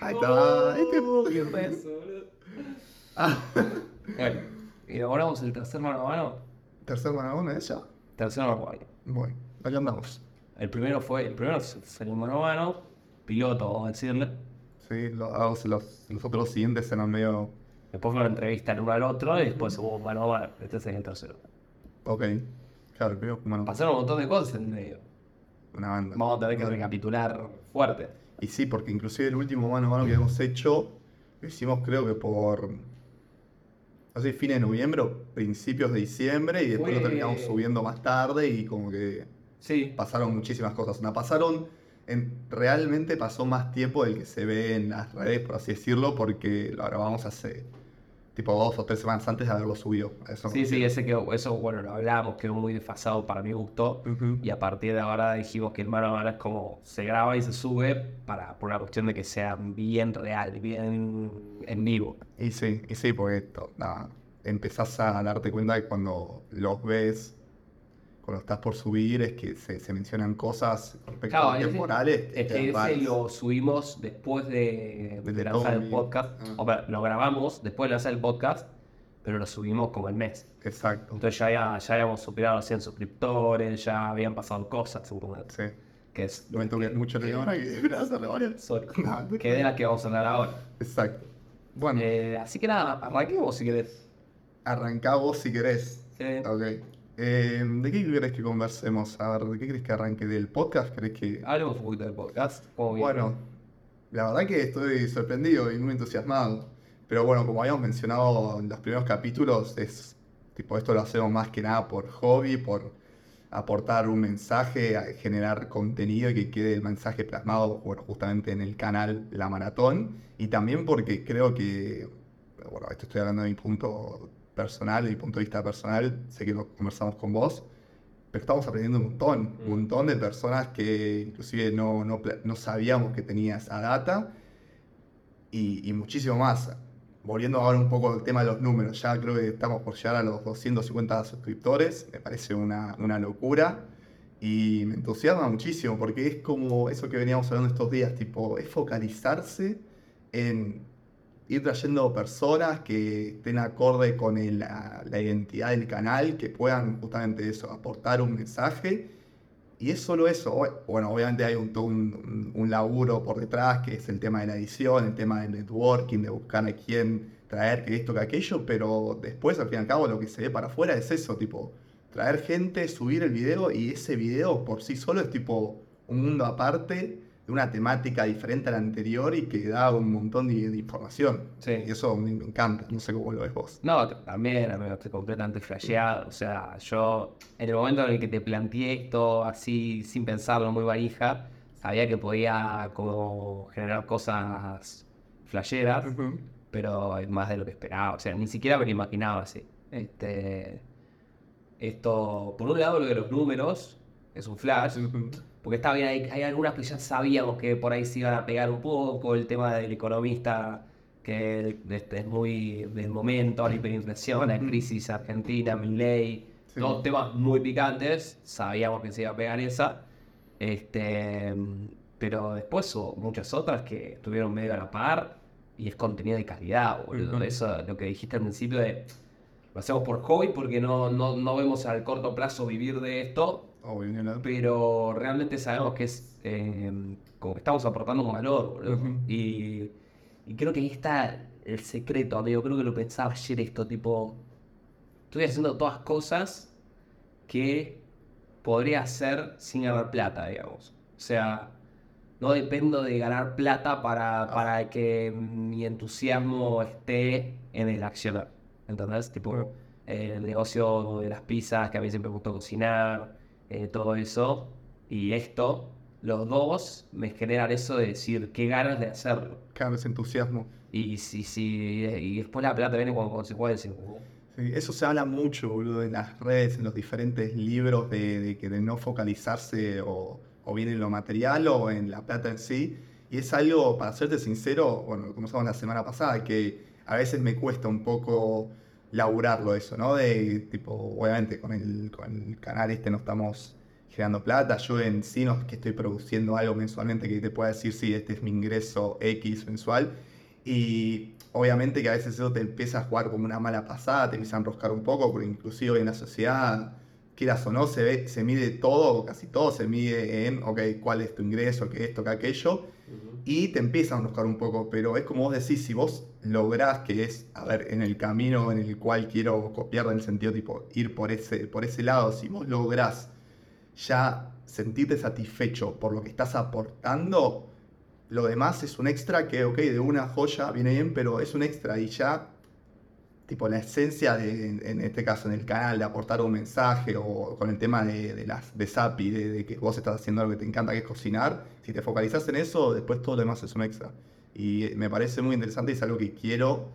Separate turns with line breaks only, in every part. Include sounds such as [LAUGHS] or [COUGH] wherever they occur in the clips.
Ahí está, este
Qué peso, boludo.
Ah, [LAUGHS]
Bueno, y ahora vamos al tercer mano a mano.
tercer mano a mano, ¿es ya?
Tercer mano a mano.
Bueno, acá andamos.
El primero fue, el primero fue el mano a mano, piloto, vamos a decirle.
Sí, los, los, los otros siguientes eran medio.
Después fue una entrevista el uno al otro y después hubo mano a mano. Este es el tercero.
Ok. Claro, el primero fue mano
Pasaron un montón de cosas en medio.
una banda.
Vamos a tener que recapitular fuerte.
Y sí, porque inclusive el último mano a mano que hemos hecho, lo hicimos creo que por. No sé, fines de noviembre o principios de diciembre, y después lo terminamos subiendo más tarde y como que
Sí.
pasaron muchísimas cosas. No, pasaron. En, realmente pasó más tiempo del que se ve en las redes, por así decirlo, porque lo grabamos hace tipo dos o tres semanas antes de haberlo subido. Eso
Sí, sí, ese quedó, eso, bueno, lo hablábamos, quedó muy desfasado para mi gusto. Y a partir de ahora dijimos que el mano a mano es como se graba y se sube para, por una cuestión de que sea bien real, bien en vivo.
Y sí, y sí, porque to- nada, empezás a darte cuenta que cuando los ves, cuando estás por subir, es que se, se mencionan cosas respecto
Claro,
a temporales.
Es que ese lo subimos después de, de
de
lanzar el podcast.
Ah.
O lo grabamos después de lanzar el podcast, pero lo subimos como el mes.
Exacto.
Entonces ya, ya habíamos superado los 100 suscriptores, ya habían pasado cosas, seguramente.
Sí.
Que es
Lo que mucho le ahora. [LAUGHS]
Sorry. [LAUGHS]
No,
que de la que vamos a hablar ahora.
Exacto. Bueno,
Eh, así que nada, arranquemos si querés.
arrancá vos si querés.
Sí.
Ok. Eh, ¿De qué querés que conversemos? A ver, ¿de qué querés que arranque? ¿Del podcast? ¿Querés que.?
Hablemos un poquito del podcast.
Bueno, la verdad que estoy sorprendido y muy entusiasmado. Pero bueno, como habíamos mencionado en los primeros capítulos, es tipo esto lo hacemos más que nada por hobby, por aportar un mensaje, a generar contenido y que quede el mensaje plasmado, bueno, justamente en el canal La Maratón. Y también porque creo que, bueno, esto estoy hablando de mi punto personal, mi punto de vista personal, sé que lo conversamos con vos, pero estamos aprendiendo un montón, un montón de personas que inclusive no, no, no sabíamos que tenía esa data y, y muchísimo más. Volviendo ahora un poco al tema de los números, ya creo que estamos por llegar a los 250 suscriptores, me parece una, una locura y me entusiasma muchísimo porque es como eso que veníamos hablando estos días, tipo, es focalizarse en ir trayendo personas que estén acorde con el- la, la identidad del canal, que puedan justamente eso, aportar un mensaje. Y es solo eso. Bueno, obviamente hay un, un, un laburo por detrás, que es el tema de la edición, el tema del networking, de buscar a quién traer, que esto, que aquello, pero después, al fin y al cabo, lo que se ve para afuera es eso, tipo, traer gente, subir el video y ese video por sí solo es tipo un mundo aparte, de una temática diferente a la anterior y que da un montón de, de información.
Sí.
Y eso me, me encanta, no sé cómo lo ves vos.
No, también, amigo, estoy completamente flasheado. O sea, yo, en el momento en el que te planteé esto así, sin pensarlo, muy varija, sabía que podía como generar cosas flasheras, pero es más de lo que esperaba. O sea, ni siquiera me lo imaginaba así. Este, esto, por un lado, lo de los números es un flash. Porque está bien, hay, hay algunas que ya sabíamos que por ahí se iban a pegar un poco, el tema del economista, que este, es muy del momento, la hiperinflación, la crisis argentina, Milley,
Sí.
todos temas muy picantes, sabíamos que se iba a pegar esa, este, pero después hubo muchas otras que estuvieron medio a la par y es contenido de calidad, boludo.
Ujú.
Eso, lo que dijiste al principio de lo hacemos por hobby porque no, no, no vemos al corto plazo vivir de esto,
Obvio,
pero realmente sabemos que es eh, como que estamos aportando un valor, boludo.
Ujú.
y, y creo que ahí está el secreto, amigo. Creo que lo pensaba ayer esto, tipo, estoy haciendo todas cosas que podría hacer sin ganar plata, digamos. O sea, no dependo de ganar plata para, para que mi entusiasmo esté en el accionar. ¿Entendés? Tipo, eh, el negocio de las pizzas, que a mí siempre me gustó cocinar, eh, todo eso. Y esto, los dos me generan eso de decir, qué ganas de hacerlo.
Claro, ese entusiasmo.
Y, si, si, y después la plata viene como consecuencia.
Sí, eso se habla mucho, boludo, en las redes, en los diferentes libros de, de que de no focalizarse o, o bien en lo material o en la plata en sí. Y es algo, para serte sincero, bueno, lo comenzamos la semana pasada, que a veces me cuesta un poco laburarlo eso, ¿no? De tipo, obviamente con el, con el canal este no estamos generando plata. Yo en sí no es que estoy produciendo algo mensualmente que te pueda decir, sí, este es mi ingreso X mensual. Y obviamente que a veces eso te empieza a jugar como una mala pasada, te empieza a enroscar un poco, porque inclusive en la sociedad, quieras o no, se, ve, se mide todo, casi todo se mide en, ok, cuál es tu ingreso, qué esto, qué aquello, y te empieza a enroscar un poco, pero es como vos decís, si vos lográs que es, a ver, en el camino en el cual quiero copiar en el sentido tipo ir por ese, por ese lado, si vos lográs ya sentirte satisfecho por lo que estás aportando, lo demás es un extra que, ok, de una joya viene bien, pero es un extra y ya, tipo, la esencia de, en este caso, en el canal, de aportar un mensaje o con el tema de, las de SAPI, de, de, que vos estás haciendo algo que te encanta, que es cocinar, si te focalizas en eso, después todo lo demás es un extra. Y me parece muy interesante y es algo que quiero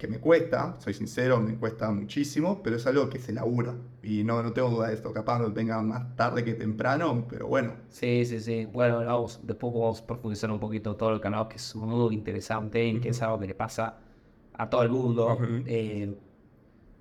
que me cuesta, soy sincero, me cuesta muchísimo, pero es algo que se labura. Y no, no tengo duda de esto, capaz no venga más tarde que temprano, pero bueno.
Sí, sí, sí. Bueno, vamos, después vamos a profundizar un poquito todo el canal, que es muy interesante y que es algo que le pasa a todo el mundo. eh,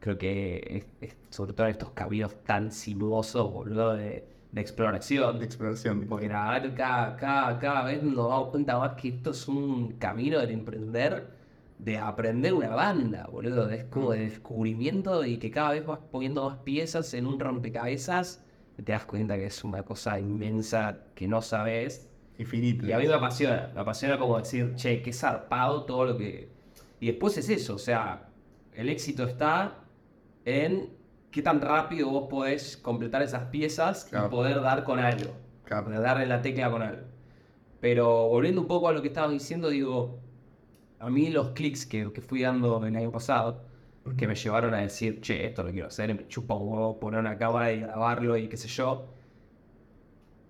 creo que es, es, sobre todo en estos caminos tan sinuosos, boludo, de, de exploración.
De exploración.
Porque cada, cada, cada vez nos damos cuenta más que esto es un camino del emprender de aprender una banda, boludo. Es como de descubrimiento y que cada vez vas poniendo más piezas en un rompecabezas y te das cuenta que es una cosa inmensa que no sabes.
Infinito.
Y a mí me apasiona, me apasiona como decir, che, qué zarpado todo lo que... Y después es eso, o sea, el éxito está en qué tan rápido vos podés completar esas piezas claro. y poder dar con algo. Claro. Poder darle la tecla con algo. Pero volviendo un poco a lo que estabas diciendo, digo, a mí los clics que, que, fui dando el año pasado, que me llevaron a decir, che, esto lo quiero hacer, me chupa un huevo poner una cámara y grabarlo y qué sé yo,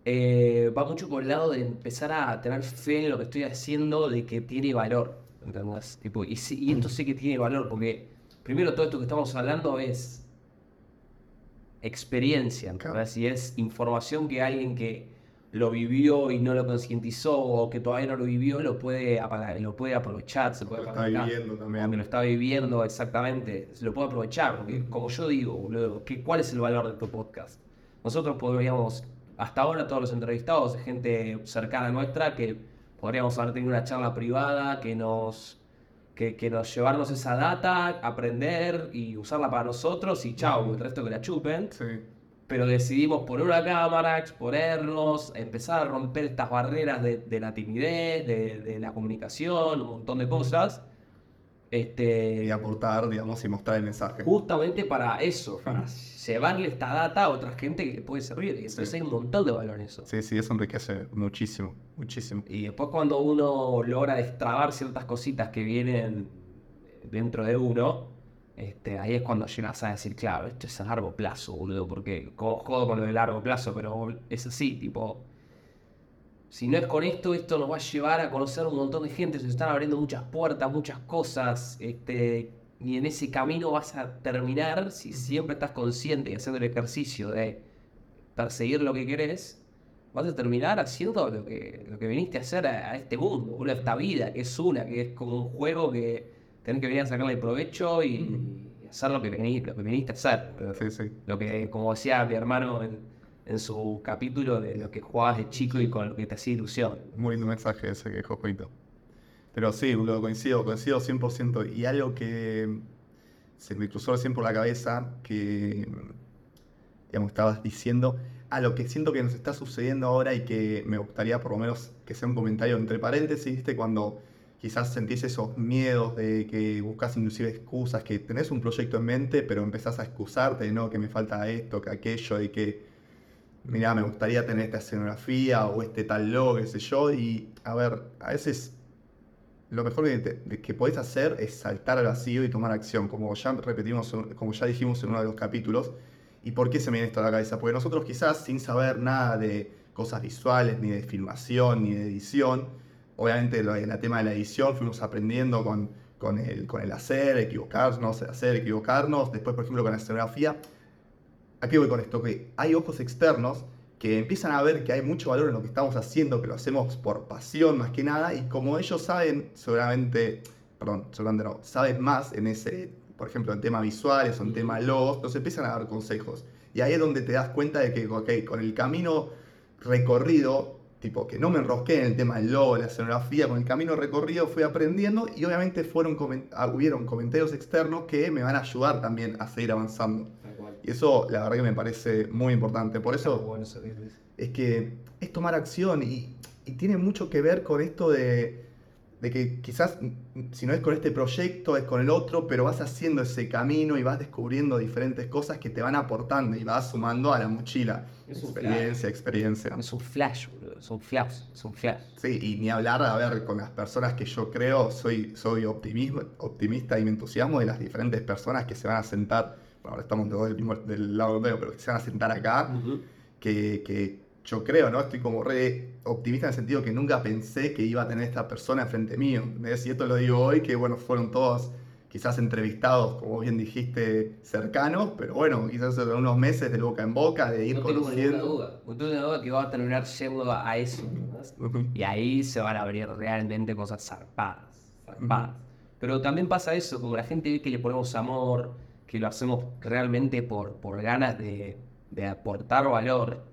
eh, va mucho por el lado de empezar a tener fe en lo que estoy haciendo, de que tiene valor, ¿entendés? Tipo, y, y esto sé que tiene valor, porque primero todo esto que estamos hablando es experiencia, ¿entendés? Y es información que alguien que lo vivió y no lo concientizó o que todavía no lo vivió, lo puede, lo puede aprovechar, se puede
lo está viviendo también.
Aunque lo está viviendo exactamente, se lo puede aprovechar, porque como yo digo, boludo, ¿qué, ¿cuál es el valor de tu podcast? Nosotros podríamos, hasta ahora todos los entrevistados, gente cercana a nuestra, que podríamos haber tenido una charla privada, que nos, que, que nos llevarnos esa data, aprender y usarla para nosotros y chau, el resto que la chupen.
Sí
pero decidimos poner una cámara, exponernos, empezar a romper estas barreras de, de la timidez, de, de, la comunicación, un montón de cosas. Este,
y aportar, digamos, y mostrar el mensaje.
Justamente para eso, para llevarle esta data a otra gente que le puede servir. Y entonces sí. hay un montón de valor en eso.
Sí, sí, eso enriquece muchísimo, muchísimo.
Y después cuando uno logra destrabar ciertas cositas que vienen dentro de uno, este, ahí es cuando llegas a decir, claro, esto es a largo plazo, boludo, porque jodo con lo de largo plazo, pero es así, tipo, si no es con esto, esto nos va a llevar a conocer un montón de gente, se están abriendo muchas puertas, muchas cosas, este, y en ese camino vas a terminar, si siempre estás consciente y haciendo el ejercicio de perseguir lo que querés, vas a terminar haciendo lo que, lo que viniste a hacer a, a este mundo, a esta vida, que es una, que es como un juego que tenés que venir a sacarle provecho y, y hacer lo que, viniste, lo que viniste a hacer.
Sí, sí.
Lo que, como decía mi hermano en, en, su capítulo de lo que jugabas de chico y con lo que te hacía ilusión.
Muy lindo mensaje ese que dejó Joito. Pero sí, lo coincido, coincido 100%. Y algo que se me cruzó recién por la cabeza, que digamos, estabas diciendo, a lo que siento que nos está sucediendo ahora y que me gustaría por lo menos que sea un comentario entre paréntesis, ¿viste? Cuando quizás sentís esos miedos de que buscas inclusive excusas, que tenés un proyecto en mente, pero empezás a excusarte, ¿no? Que me falta esto, que aquello, y que, mira, me gustaría tener esta escenografía o este tal logo, qué sé yo, y a ver, a veces lo mejor que, te, que podés hacer es saltar al vacío y tomar acción, como ya repetimos, como ya dijimos en uno de los capítulos. ¿Y por qué se me viene esto a la cabeza? Porque nosotros quizás sin saber nada de cosas visuales, ni de filmación, ni de edición, obviamente en el tema de la edición fuimos aprendiendo con, con, el, con el hacer, equivocarnos, hacer, equivocarnos. Después, por ejemplo, con la escenografía. ¿A qué voy con esto? Que hay ojos externos que empiezan a ver que hay mucho valor en lo que estamos haciendo, que lo hacemos por pasión más que nada, y como ellos saben, seguramente, perdón, seguramente no, saben más en ese, por ejemplo, en tema visuales o en tema logos, nos empiezan a dar consejos. Y ahí es donde te das cuenta de que, ok, con el camino recorrido, tipo que no me enrosqué en el tema del logo, la escenografía, con el camino recorrido fui aprendiendo y obviamente fueron coment- ah, hubieron comentarios externos que me van a ayudar también a seguir avanzando. Eso la verdad que me parece muy importante. Por eso
Bueno,
es que es tomar acción y, y tiene mucho que ver con esto de, de que quizás mm, si no es con este proyecto, es con el otro, pero vas haciendo ese camino y vas descubriendo diferentes cosas que te van aportando y vas sumando a la mochila.
Es
experiencia, experiencia.
Es un flash. Es un flash. Es un flash.
Sí, y ni hablar, a ver, con las personas que yo creo, soy, soy optimismo, optimista y me entusiasmo de las diferentes personas que se van a sentar, ahora estamos todos del, mismo, del lado medio, pero que se van a sentar acá, que, que yo creo, ¿no? Estoy como re optimista en el sentido que nunca pensé que iba a tener esta persona frente mío. ¿entendés? Y esto lo digo hoy, que bueno, fueron todos quizás entrevistados, como bien dijiste, cercanos, pero bueno, quizás en unos meses de boca en boca, de ir
No tengo ninguna
conociendo.
duda. No tengo ninguna duda que va a terminar yendo a eso. Y ahí se van a abrir realmente cosas zarpadas. zarpadas. Pero también pasa eso, como la gente ve que le ponemos amor, que lo hacemos realmente por, por ganas de, de aportar valor.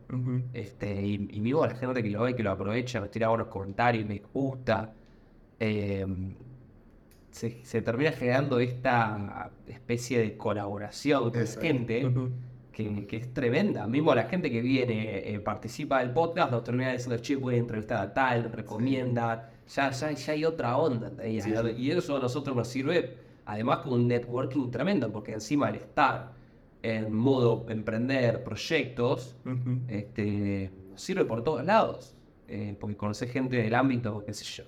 Este, y, y vivo a la gente que lo ve, que lo aprovecha, me tira buenos comentarios, me gusta. eh, se, se termina generando esta especie de colaboración con gente que, que es tremenda. Mismo la gente que viene, eh, participa del podcast, nos termina diciendo, che, voy a entrevistar a tal, recomienda. Ya, ya, ya hay otra onda. Y eso a nosotros nos sirve, además, con un networking tremendo, porque encima el estar en modo emprender proyectos,
Ujú.
este, sirve por todos lados. eh, porque conoces gente del ámbito, qué sé yo.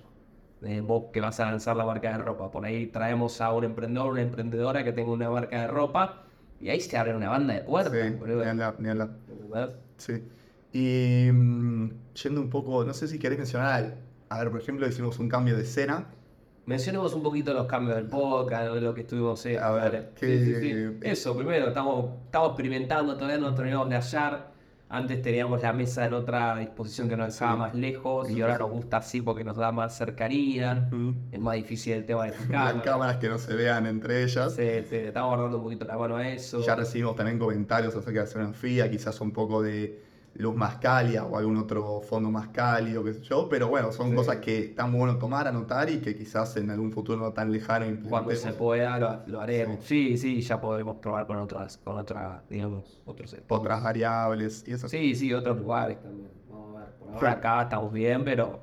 eh, vos que vas a lanzar la marca de ropa, por ahí traemos a un emprendedor, una emprendedora que tenga una marca de ropa, y ahí se abre una banda de puertas.
Sí, ni hablar, ni hablar. Sí. Y mm, yendo un poco, no sé si querés mencionar, a ver, por ejemplo, hicimos un cambio de escena.
Mencionemos un poquito los cambios del podcast, lo que estuvimos eh,
A ver,
dale.
¿qué-
Sí, sí, sí. Eso, primero, estamos, estamos experimentando, todavía no terminamos de hallar. Antes teníamos la mesa en otra disposición que nos dejaba más lejos y ahora nos gusta así porque nos da más cercanía. Es más difícil el tema de las
Las
cámaras.
cámaras que no se vean entre ellas.
Sí, sí, estamos guardando un poquito la mano a eso.
Ya recibimos también comentarios acerca de la escenografía, quizás un poco de luz más cálida o algún otro fondo más cálido, qué sé yo. Pero bueno, son
Sí.
cosas que están bueno tomar, anotar y que quizás en algún futuro no tan lejano
Cuando se pueda lo, lo haremos. Sí. sí, ya podremos probar con otras, con otras, digamos, otros.
Otras variables y eso.
Sí, sí, otros lugares también. Vamos a ver. Por ahora acá estamos bien, pero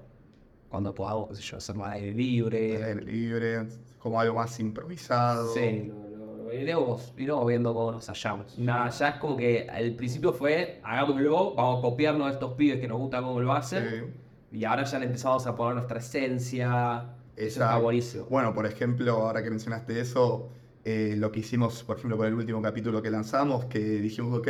cuando podamos, qué sé yo, hacer más aire libre.
Aire libre, como algo más improvisado.
Sí, iremos, iremos viendo cómo nos hallamos. Nada, ya es como que al principio fue, hagámoslo, vamos a copiarnos a estos pibes que nos gusta cómo lo hacen.
Sí.
Y ahora ya le empezamos a poner nuestra esencia. Eso está buenísimo.
Bueno, por ejemplo, ahora que mencionaste eso, eh, lo que hicimos, por ejemplo, con el último capítulo que lanzamos, que dijimos, ok,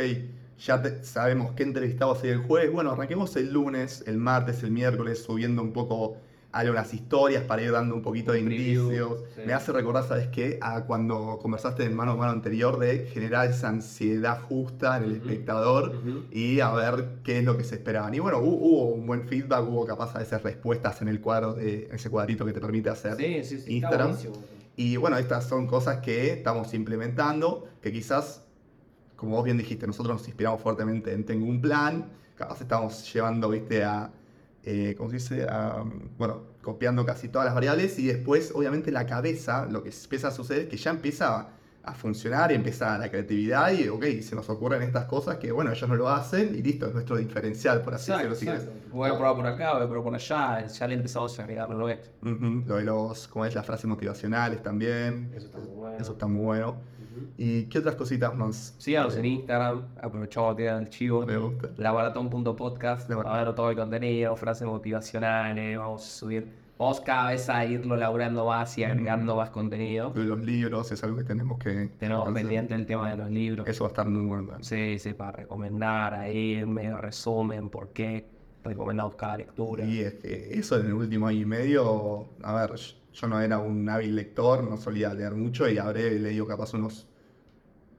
ya te- sabemos qué entrevistamos el jueves, bueno, arranquemos el lunes, el martes, el miércoles, subiendo un poco algunas historias para ir dando un poquito de
preview,
indicios.
sí.
Me hace recordar, ¿sabes qué? A cuando conversaste en mano a mano anterior de generar esa ansiedad justa en el espectador y a ver qué es lo que se esperaban. Y bueno, hu- hubo, un buen feedback, hubo capaz a veces respuestas en el cuadro, de, en ese cuadrito que te permite hacer
Sí, sí, sí.
Instagram. Y bueno, estas son cosas que estamos implementando, que quizás, como vos bien dijiste, nosotros nos inspiramos fuertemente en Tengo un Plan, capaz estamos llevando, viste, a, eh, ¿cómo se dice? A, bueno, copiando casi todas las variables y después, obviamente, la cabeza, lo que empieza a suceder es que ya empieza a, a funcionar y empieza la creatividad y, ok, se nos ocurren estas cosas que, bueno, ellos no lo hacen y listo, es nuestro diferencial, por así
Exacto,
decirlo,
exacto. Voy a probar por acá, voy a probar por allá. Ya le empezamos a agregar lo nuestro.
Ujú, Lo de los, como es, las frases motivacionales también,
Eso está muy bueno.
eso está muy bueno. ¿Y qué otras cositas más?
Síganos en Instagram, aprovechamos tirar el chivo.
Me gusta.
Laboraton.podcast,
Laboraton.
a ver todo el contenido, frases motivacionales, vamos a subir, vamos cada vez a irlo laburando más y agregando más contenido.
Los libros es algo que tenemos que
Tenemos pendiente el tema de los libros.
Eso va a estar muy bueno.
Sí, sí, para recomendar ahí, medio resumen, por qué recomendamos cada lectura.
Y es que eso en el último año y medio, a ver, yo no era un hábil lector, no solía leer mucho y habré leído capaz unos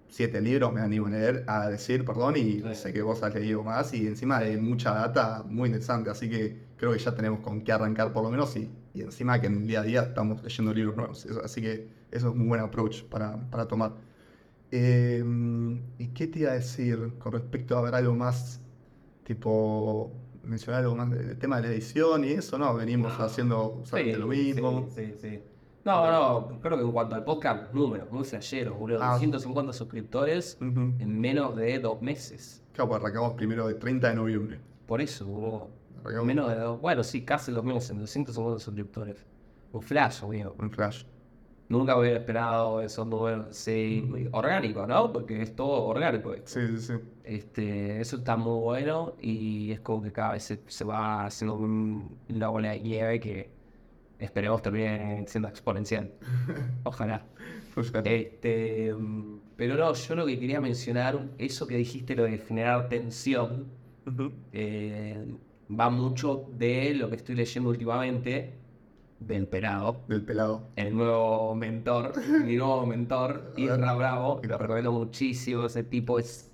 siete libros, me animo a leer, a decir, perdón, y
Sí.
sé que vos has leído más y encima de mucha data muy interesante, así que creo que ya tenemos con qué arrancar por lo menos y, y encima que en el día a día estamos leyendo libros nuevos, eso- así que eso es un buen approach para, para tomar. Eh, ¿Y qué te iba a decir con respecto a ver algo más, tipo, mencionar algo más del tema de la edición y eso, ¿no? Venimos haciendo exactamente lo mismo.
Sí, sí, sí. No, no, creo que en cuanto al podcast, números, muy flasheros, boludo.
Ah.
150 suscriptores en menos de dos meses.
Claro, pues arrancamos primero de 30 de noviembre.
Por eso, boludo.
Arrancamos
Menos de dos, bueno, sí, casi dos meses, 250 suscriptores. Un flash, amigo.
un flash.
Nunca hubiera esperado esos números así orgánicos, ¿no? Porque es todo orgánico.
Sí, sí, sí.
Este, eso está muy bueno y es como que cada vez se, se va haciendo un- una bola de nieve que esperemos termine siendo exponencial. [LAUGHS] Ojalá. Este, mm, pero no, yo lo que quería mencionar, eso que dijiste, lo de generar tensión, eh, va mucho de lo que estoy leyendo últimamente, del pelado,
Del pelado.
el nuevo mentor, [LAUGHS] mi nuevo mentor, Isra Bravo, lo recomiendo muchísimo, ese tipo es,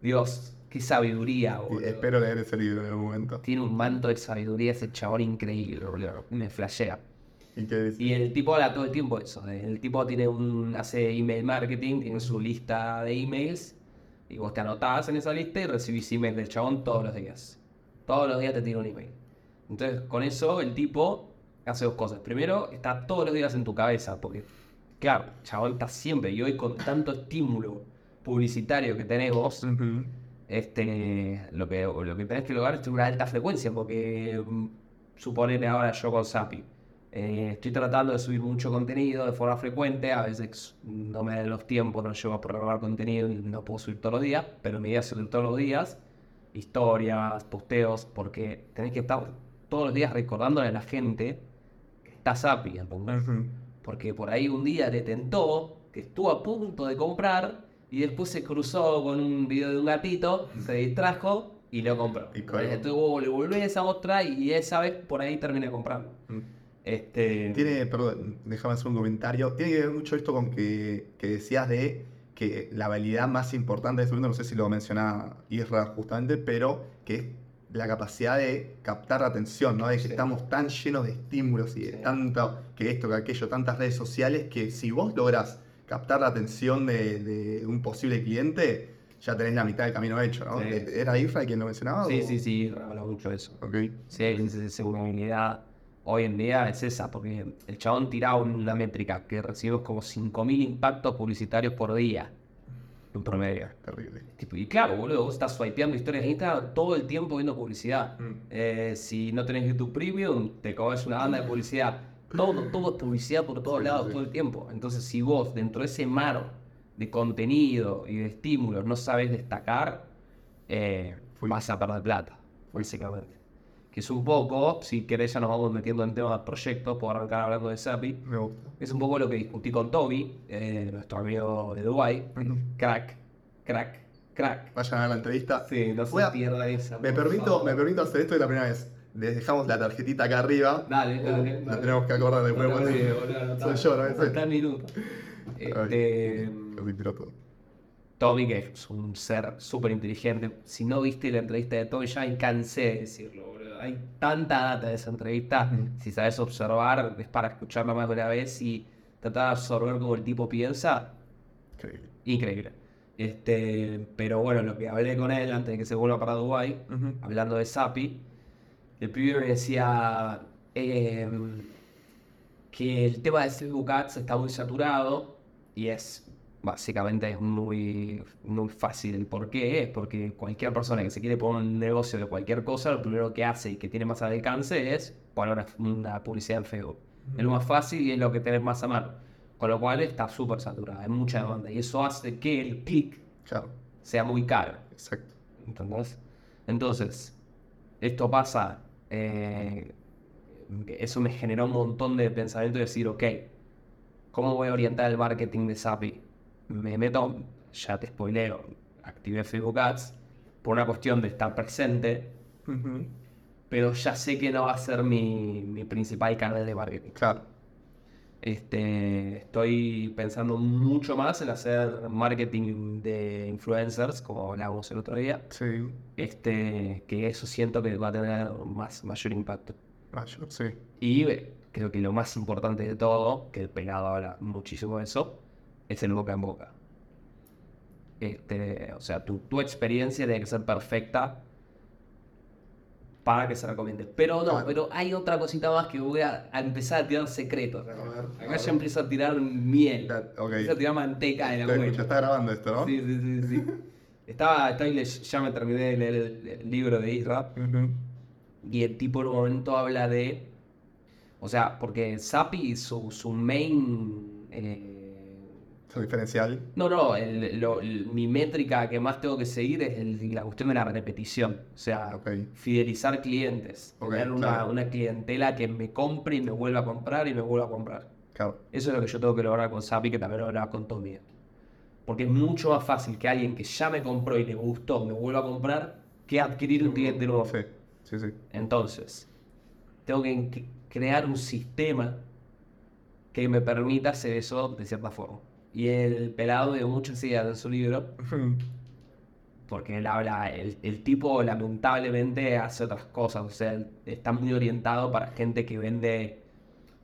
Dios, qué sabiduría, boludo.
espero leer ese libro en algún momento.
Tiene un manto de sabiduría ese chabón increíble, boludo, me flashea.
¿Y qué decís?
Y el tipo habla todo el tiempo eso. El tipo tiene un, hace email marketing, tiene su lista de emails. Y vos te anotás en esa lista y recibís email del chabón todos los días. Todos los días te tira un email. Entonces, con eso, el tipo hace dos cosas. Primero, está todos los días en tu cabeza. Porque, claro, chabón está siempre. Y hoy, con tanto estímulo publicitario que tenés vos, este, lo, que, lo que tenés que lograr es una alta frecuencia, porque mm, suponete ahora yo con Sapi. eh, estoy tratando de subir mucho contenido de forma frecuente, a veces no me dan los tiempos, no llego a programar contenido y no puedo subir todos los días, pero mi idea es subir todos los días, historias, posteos, porque tenés que estar todos los días recordándole a la gente está Sapi, ¿entendés?
Ujú.
Porque por ahí un día le tentó, que estuvo a punto de comprar, y después se cruzó con un video de un gatito, se distrajo y lo compró.
Y.
Entonces vos le volvés a otra y esa vez por ahí terminé comprando. Este,
Tiene, perdón, déjame hacer un comentario. Tiene que ver mucho esto con que, que decías de que la habilidad más importante de este mundo, no sé si lo menciona Isra justamente, pero que es la capacidad de captar la atención, ¿no? De que
Sí.
estamos tan llenos de estímulos y de
Sí.
tanto, que esto, que aquello, tantas redes sociales, que si vos logras captar la atención de, de un posible cliente, ya tenés la mitad del camino hecho, ¿no?
Sí.
¿Era Isra quien lo mencionaba?
sí,
o-
sí, sí, habla mucho de eso.
Ok.
Sí, segunda habilidad hoy en día es esa, porque el chabón tiraba una métrica que recibimos como 5.000 impactos publicitarios por día, en promedio.
Terrible.
Tipo, y claro, boludo, vos estás swipeando historias de Instagram todo el tiempo viendo publicidad.
Mm.
Eh, si no tenés YouTube Premium, te comes una banda de publicidad. Todo, todo es publicidad por todos
Sí,
lados,
sí.
todo el tiempo. Entonces, si vos, dentro de ese mar de contenido y de estímulos, no sabes destacar, eh, vas a perder plata, básicamente. Que es un poco, si querés, ya nos vamos metiendo en temas de proyectos, puedo arrancar hablando de Sapi.
Me gusta.
Es un poco lo que discutí con Toby, eh, nuestro amigo de Dubai. Crack, crack, crack.
Vayan a la entrevista.
Sí, no se pierda esa.
Me permito, me permito hacer esto de la primera vez. Les dejamos la tarjetita acá arriba.
Dale, dale.
La tenemos que acordar después.
No boludo, anotá.
Soy yo, ¿no? Soy-
Anotá el minuto. Este,
todo.
Tommy, que es un ser súper inteligente. Si no viste la entrevista de Tommy, ya me cansé de decirlo, boludo. Hay tanta data de esa entrevista. Si sabes observar, es para escucharla más de una vez y tratar de absorber como el tipo piensa.
Increíble.
Increíble. Este, pero bueno, lo que hablé con él antes de que se vuelva para Dubai, hablando de Sapi, el pibe me decía em, que el tema de Facebook Ads está muy saturado y es básicamente es muy, muy fácil el por qué es, porque cualquier persona que se quiere poner un negocio de cualquier cosa, lo primero que hace y que tiene más alcance es poner una, una publicidad en Facebook. Es lo más fácil y es lo que tenés más a mano. Con lo cual está súper saturada, hay mucha demanda y eso hace que el clic
Claro,
sea muy caro.
exacto.
¿Entendés? Entonces, esto pasa. eh, eso me generó un montón de pensamiento de decir, ok, ¿cómo voy a orientar el marketing de Sapi? Me meto, ya te spoileo, activé Facebook Ads por una cuestión de estar presente,
Ujú.
pero ya sé que no va a ser mi, mi principal canal de marketing.
Claro.
Este, estoy pensando mucho más en hacer marketing de influencers, como hablábamos el otro día.
Sí.
este, que eso siento que va a tener más, mayor impacto.
Mayor, sí.
Y creo que lo más importante de todo, que el pelado habla muchísimo de eso, es el boca en boca. Este, o sea, tu, tu experiencia tiene que ser perfecta para que se recomiende. Pero no, pero hay otra cosita más que voy a, a empezar a tirar secretos.
A ver, a
Acá
ver.
ya empiezo a tirar miel.
Ya, ok.
Empiezo a tirar manteca de la
Ya está grabando esto, ¿no?
Sí, sí, sí, sí. [LAUGHS] Estaba, ya me terminé de leer el, el libro de Isra
Ujú.
y el tipo en un momento habla de. O sea, porque Sapi, su, su main. eh,
Su diferencial.
no, no, el- lo- el- mi métrica que más tengo que seguir es el- la cuestión de la repetición. O sea, fidelizar clientes. Tener una,
claro.
una clientela que me compre y me vuelva a comprar y me vuelva a comprar.
Claro.
Eso es lo que yo tengo que lograr con Sapi, que también lo lograba con Tommy. Porque es mucho más fácil que alguien que ya me compró y le gustó me vuelva a comprar que adquirir un cliente nuevo.
Sí, sí, sí.
Entonces, tengo que crear un sistema que me permita hacer eso de cierta forma. Y el pelado de muchas ideas en su libro, [LAUGHS] porque él habla, el, el tipo lamentablemente hace otras cosas, o sea, está muy orientado para gente que vende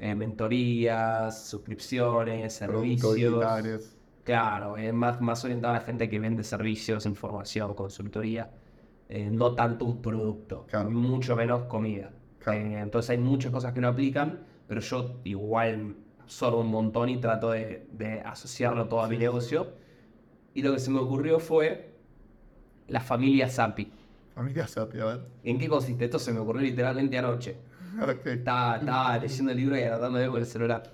eh, mentorías, suscripciones, servicios. Claro, es más, más orientado a la gente que vende servicios, información, consultoría, eh, no tanto un producto,
Claro.
mucho menos comida.
Claro.
Eh, entonces hay muchas cosas que no aplican, pero yo igual absorbo un montón y trato de, de asociarlo todo a mi negocio. Y lo que se me ocurrió fue la familia Zampi.
Familia Sapi, a ver.
¿En qué consiste? Esto se me ocurrió literalmente anoche. [LAUGHS]
Ok.
Estaba, estaba leyendo el libro y anotando algo con el celular.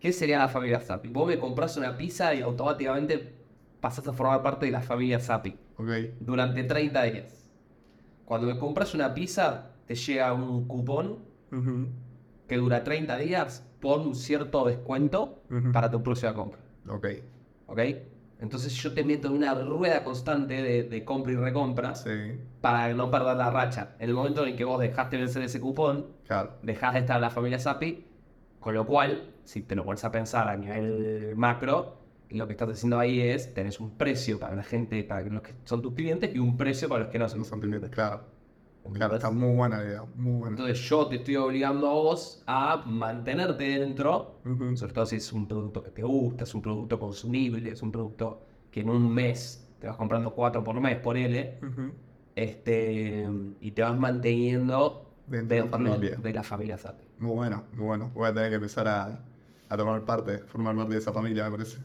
¿Qué sería la familia Zappi? Vos me compras una pizza y automáticamente pasás a formar parte de la familia Zappi
Ok.
durante 30 días. Cuando me compras una pizza, te llega un cupón
Ujú.
Que dura 30 días por un cierto descuento para tu próxima compra.
Ok.
¿Ok? Entonces yo te meto en una rueda constante de, de compra y recompra
Sí.
para no perder la racha. En el momento en que vos dejaste vencer ese cupón,
Claro.
de estar en la familia Sapi, con lo cual, si te lo pones a pensar a nivel macro, lo que estás diciendo ahí es, tenés un precio para la gente, para los que son tus clientes y un precio para los que no son
No
tus
son
clientes,
claro. Claro, está muy buena la idea. Muy buena.
Entonces yo te estoy obligando a vos a mantenerte dentro,
Ujú.
sobre todo si es un producto que te gusta, es un producto consumible, es un producto que en un mes te vas comprando cuatro por mes, por L,
Ujú.
este, y te vas manteniendo
Dentro de
dentro
familia.
de la familia Sapi.
Muy bueno, muy bueno. Voy a tener que empezar a, a tomar parte, formar parte de esa familia, me parece.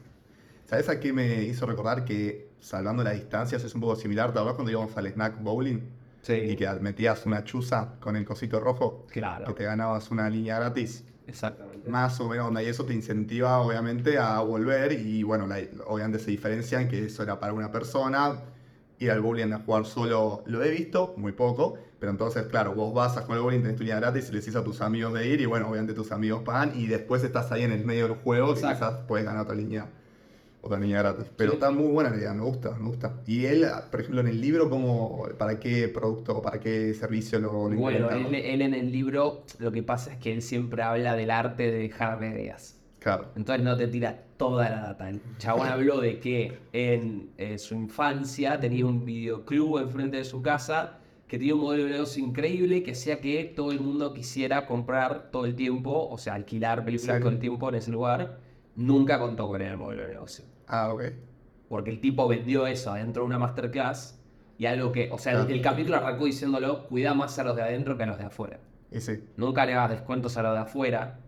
¿Sabes a qué me hizo recordar que, salvando las distancias, es un poco similar? ¿Te acuerdas cuando íbamos al snack bowling?
Sí,
Y que metías una chuza con el cosito rojo,
claro.
que te ganabas una línea gratis.
Exactamente.
Más o menos, onda, y eso te incentiva, obviamente, a volver. Y bueno, la- obviamente se diferencian que eso era para una persona. Ir al bowling a jugar solo lo he visto, muy poco. Pero entonces, claro, vos vas a jugar al bowling, tenés tu línea gratis y le decís a tus amigos de ir. Y bueno, obviamente tus amigos pagan. Y después estás ahí en el medio del juego y quizás puedes ganar otra línea, otra línea gratis. Pero
Sí.
está muy buena la idea, me gusta, me gusta. Y él, por ejemplo, en el libro, ¿cómo, ¿para qué producto, para qué servicio lo, lo
Bueno, él, él en el libro lo que pasa es que él siempre habla del arte de dejar medias.
Claro.
Entonces no te tira toda la data. El chabón [LAUGHS] habló de que en eh, su infancia tenía un videoclub enfrente de su casa que tenía un modelo de negocio increíble que hacía que todo el mundo quisiera comprar todo el tiempo, o sea, alquilar películas todo el tiempo en ese lugar. Nunca contó con el modelo de negocio.
Ah, ok.
Porque el tipo vendió eso adentro de una masterclass y algo que, o sea, el, capítulo arrancó diciéndolo, cuida más a los de adentro que a los de afuera.
Y sí.
Nunca le hagas descuentos a los de afuera,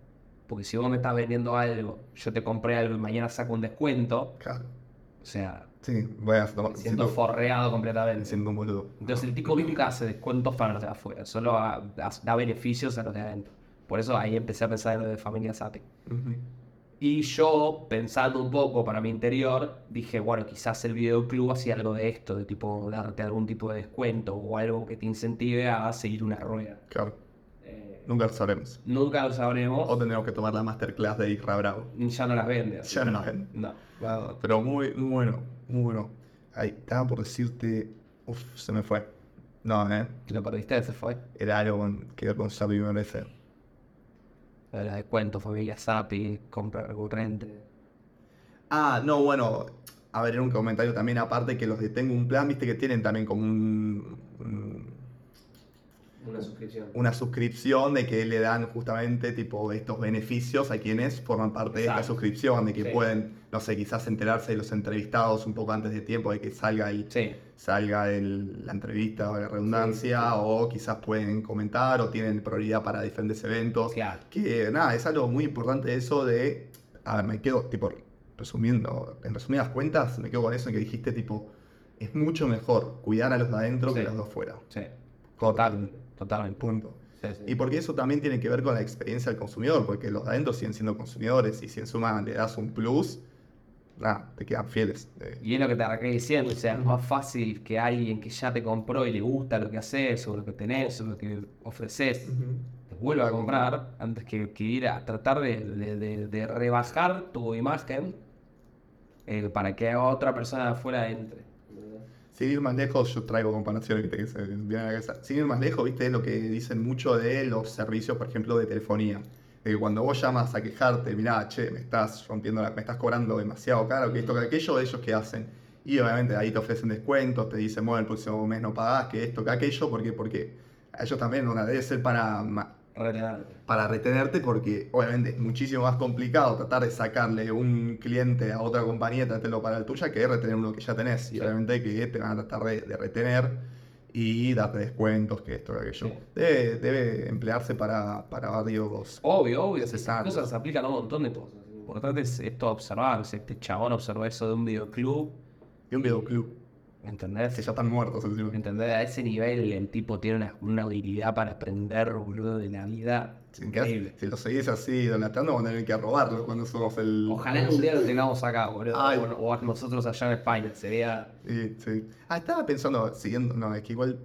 porque si vos me estás vendiendo algo, yo te compré algo y mañana saco un descuento,
Claro.
o sea,
Sí, voy a tomar.
me siento forreado
Me
completamente.
siento un boludo.
Entonces el tipo nunca hace descuentos para los de afuera, solo a- a- da beneficios a los de adentro. Por eso ahí empecé a pensar en lo de familia Sapi. Y yo, pensando un poco para mi interior, dije, bueno, quizás el videoclub hacía algo de esto, de tipo darte algún tipo de descuento o algo que te incentive a seguir una rueda.
Claro.
Eh,
Nunca lo sabremos.
nunca lo sabremos,
O tendremos que tomar la masterclass de Isra Bravo.
ya no las vende. así
Ya no las vende.
No.
Pero muy, muy bueno. Muy bueno. Ahí, estaba por decirte. Uf, se me fue. No, eh.
Lo perdiste, se fue.
Era algo con- que ver con Sapi, me
Lo de los descuentos, familia Sapi, compra recurrente.
Ah, no, bueno. A ver, era un comentario también aparte que los de Tengo un Plan, viste que tienen también como un. un-
Una suscripción.
una suscripción de que le dan justamente tipo estos beneficios a quienes forman parte de esta suscripción, de que
Sí.
pueden, no sé, quizás enterarse de los entrevistados un poco antes de tiempo de que salga el,
Sí.
salga el- la entrevista o la redundancia, o quizás pueden comentar o tienen prioridad para diferentes eventos.
Claro.
Que nada, es algo muy importante eso de. A ver, me quedo, tipo, resumiendo, en resumidas cuentas, me quedo con eso en que dijiste, tipo, es mucho mejor cuidar a los de adentro que a los de afuera.
Sí. Total, totalmente.
Punto. Y porque eso también tiene que ver con la experiencia del consumidor, porque los de adentro siguen siendo consumidores y si encima le das un plus, nada, te quedan fieles. Eh,
Y es lo que te arranqué diciendo, o sea, es más fácil que alguien que ya te compró y le gusta lo que haces, o lo que tenés, o lo que ofreces, te vuelva a comprar, antes que, que ir a tratar de, de- de- de rebajar tu imagen eh, para que otra persona de afuera entre.
Sin ir más lejos, yo traigo comparaciones que se vienen a la cabeza. Sin ir más lejos, viste, es lo que dicen mucho de los servicios, por ejemplo, de telefonía. De que cuando vos llamas a quejarte, mirá, che, me estás rompiendo, la- me estás cobrando demasiado caro, que esto, que aquello, ellos qué hacen. Y obviamente ahí te ofrecen descuentos, te dicen, bueno, el próximo mes no pagás, que esto, que aquello, ¿por qué? Porque a ellos también una debe ser para, ma-
Retener.
para retenerte, porque obviamente es muchísimo más complicado tratar de sacarle un cliente a otra compañía y traerlo para el tuya que retener uno que ya tenés. Y
Sí.
obviamente que te van a tratar de, de retener y darte descuentos, que esto, que aquello.
Sí.
Debe, debe emplearse para, para varios.
Obvio, obvio, esas cosas se aplican a un montón de cosas. Lo importante es esto observar, este chabón observó eso de un videoclub,
Y un videoclub,
¿entendés?
que ya están muertos encima.
¿Entendés? A ese nivel el tipo tiene una, una habilidad para aprender, boludo, de la vida.
Si, si lo seguís así idolatrando, van a tener que robarlo cuando somos el.
Ojalá un día lo tengamos acá, boludo.
Ay.
O, o nosotros allá en España. Sería.
Sí, sí. Ah, estaba pensando, siguiendo, no, es que igual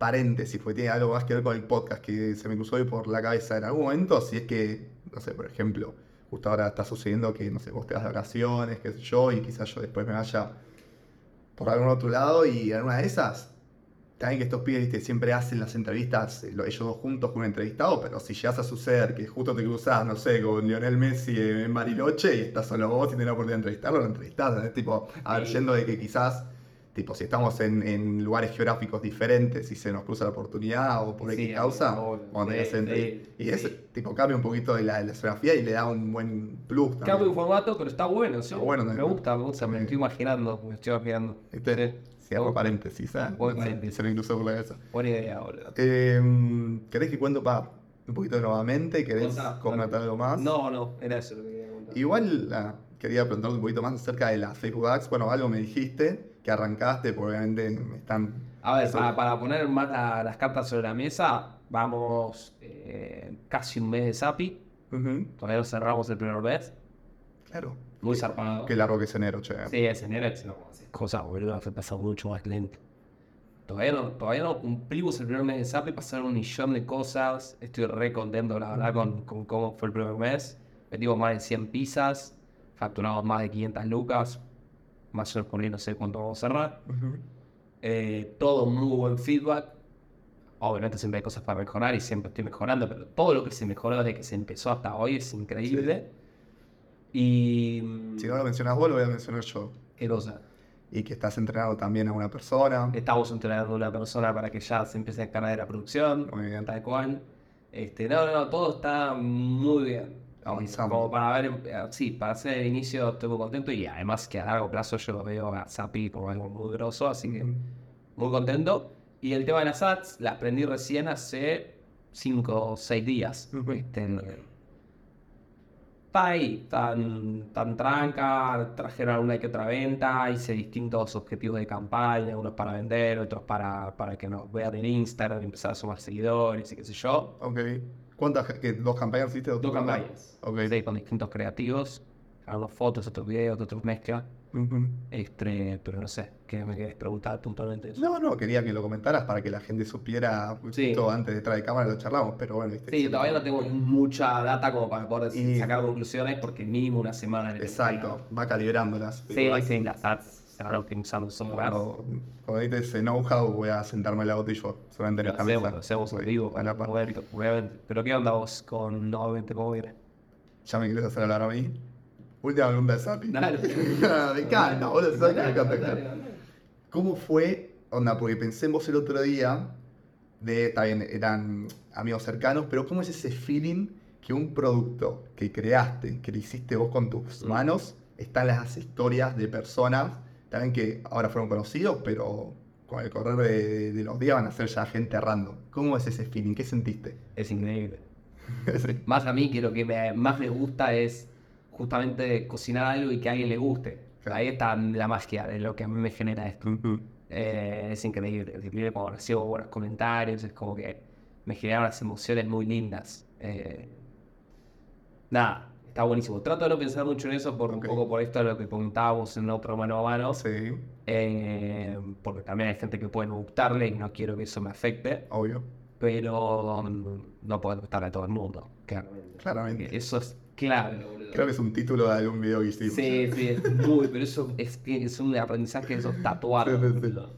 paréntesis, porque tiene algo más que ver con el podcast que se me cruzó hoy por la cabeza en algún momento, si es que, no sé, por ejemplo, justo ahora está sucediendo que, no sé, vos te de vacaciones, qué sé yo, y quizás yo después me vaya por algún otro lado y en una de esas, también que estos pibes ¿viste? siempre hacen las entrevistas, eh, lo- ellos dos juntos con un entrevistado, pero si llegas a suceder que justo te cruzás, no sé, con Lionel Messi en Bariloche y estás solo vos y tenés la oportunidad de entrevistarlo, lo entrevistás, ¿entendés? Tipo, a ver,
Sí.
yendo de que quizás, tipo, si estamos en, en lugares geográficos diferentes y se nos cruza la oportunidad o por
Sí,
X causa,
sí,
tenés y ese
sí.
tipo cambia un poquito de la, la geografía y le da un buen plus también.
Cambio de formato, pero está bueno, ¿sí?
Está bueno,
me gusta, me gusta, me estoy imaginando, me estoy imaginando.
¿Viste?
Sí.
Cierro paréntesis, ¿eh?
Buen paréntesis.
Se me cruzó por la cabeza.
Buena idea, boludo.
Eh, ¿Querés que cuento pa, un poquito nuevamente? ¿Querés comentar algo más?
No, no, era eso lo que quería contar.
Igual ah, quería preguntarte un poquito más acerca de las Facebook Ads. Bueno, algo me dijiste que arrancaste, porque obviamente me están.
A ver, para, para poner más la- las cartas sobre la mesa, vamos eh, casi un mes de SAPI. Todavía no cerramos el primer mes.
Claro.
Muy zarpado.
Qué largo que es enero, che.
Sí, es enero, es no, cosas, boludo, se pasa mucho más lento. Todavía no, todavía no cumplimos el primer mes de SAPI, pasaron un millón de cosas. Estoy re contento, la verdad, con, con cómo fue el primer mes. Vendimos más de 100 pizzas, facturamos más de 500 lucas. Más o menos por ahí no sé cuánto vamos a cerrar.
Ujú.
Eh, todo muy buen feedback. Obviamente siempre hay cosas para mejorar y siempre estoy mejorando, pero todo lo que se mejoró desde que se empezó hasta hoy es increíble. Y.
Si no lo mencionas vos, lo voy a mencionar yo.
¿Qué cosa?
Y que estás entrenando también a una persona.
Estamos entrenando a una persona para que ya se empiece a encargar de la producción,
Muy bien.
tal cual. Este, no, no, no, todo está muy bien.
Avanzamos.
Como para ver, eh, sí, para hacer el inicio estoy muy contento y además que a largo plazo yo lo veo a Zapi como algo muy grosso, así que muy contento. Y el tema de las ads, las aprendí recién hace 5 o 6 días. Este, está ahí, tan, tan tranca, trajeron alguna que otra venta, hice distintos objetivos de campaña, unos para vender, otros para, para que nos vean en Instagram, empezar a sumar seguidores y qué sé yo.
Ok. ¿Cuántas? que ¿Dos campañas hiciste?
Dos campañas.
Ok.
Sí, con distintos creativos, algunas fotos, otros videos, otros mezclas.
Ujú.
Este, pero no sé, ¿qué me querés preguntar puntualmente? eso?
No, no, quería que lo comentaras para que la gente supiera
Sí.
justo antes de entrar de cámara lo charlamos, pero bueno, viste.
Sí, todavía no tengo mucha data como para poder
Y-
sacar conclusiones porque mínimo una semana. le
Exacto, va calibrándolas.
Sí, sí, las van optimizando el software.
Cuando necesites ese know-how, voy a sentarme al lado tuyo, seguramente en
Lo
esta
hacemos,
mesa.
lo hacemos en
a la.
Pero ¿qué onda vos con nuevamente cómo viene?
¿Ya me quieres hacer hablar a mí? Última pregunta de Sapi.
Dale. [LAUGHS]
me encanta, boludo, me encanta. ¿Cómo fue? Onda, porque pensé en vos el otro día de, está bien, eran amigos cercanos, pero ¿cómo es ese feeling que un producto que creaste, que lo hiciste vos con tus
Mm.
manos, están las historias de personas, también que ahora fueron conocidos, pero con el correr de, de los días van a ser ya gente random. ¿Cómo es ese feeling? ¿Qué sentiste?
Es increíble. [LAUGHS]
Sí.
Más a mí que lo que me- más me gusta es justamente cocinar algo y que a alguien le guste.
Claro.
Ahí está la magia de lo que a mí me genera esto. Eh, es increíble, es increíble cuando recibo buenos comentarios, es como que me generan unas emociones muy lindas. Eh, nada, está buenísimo. Trato de no pensar mucho en eso por un poco por esto de lo que comentábamos en otro mano a mano,
Sí,
eh, porque también hay gente que puede no gustarle y no quiero que eso me afecte,
obvio.
pero mm, no puede gustarle a todo el mundo, claramente.
Claramente.
Eso es clave.
Creo que es un título de algún video que hicimos.
Sí, sí, es muy, pero eso es, un aprendizaje de esos tatuados.
Sí, sí, sí.
boludo.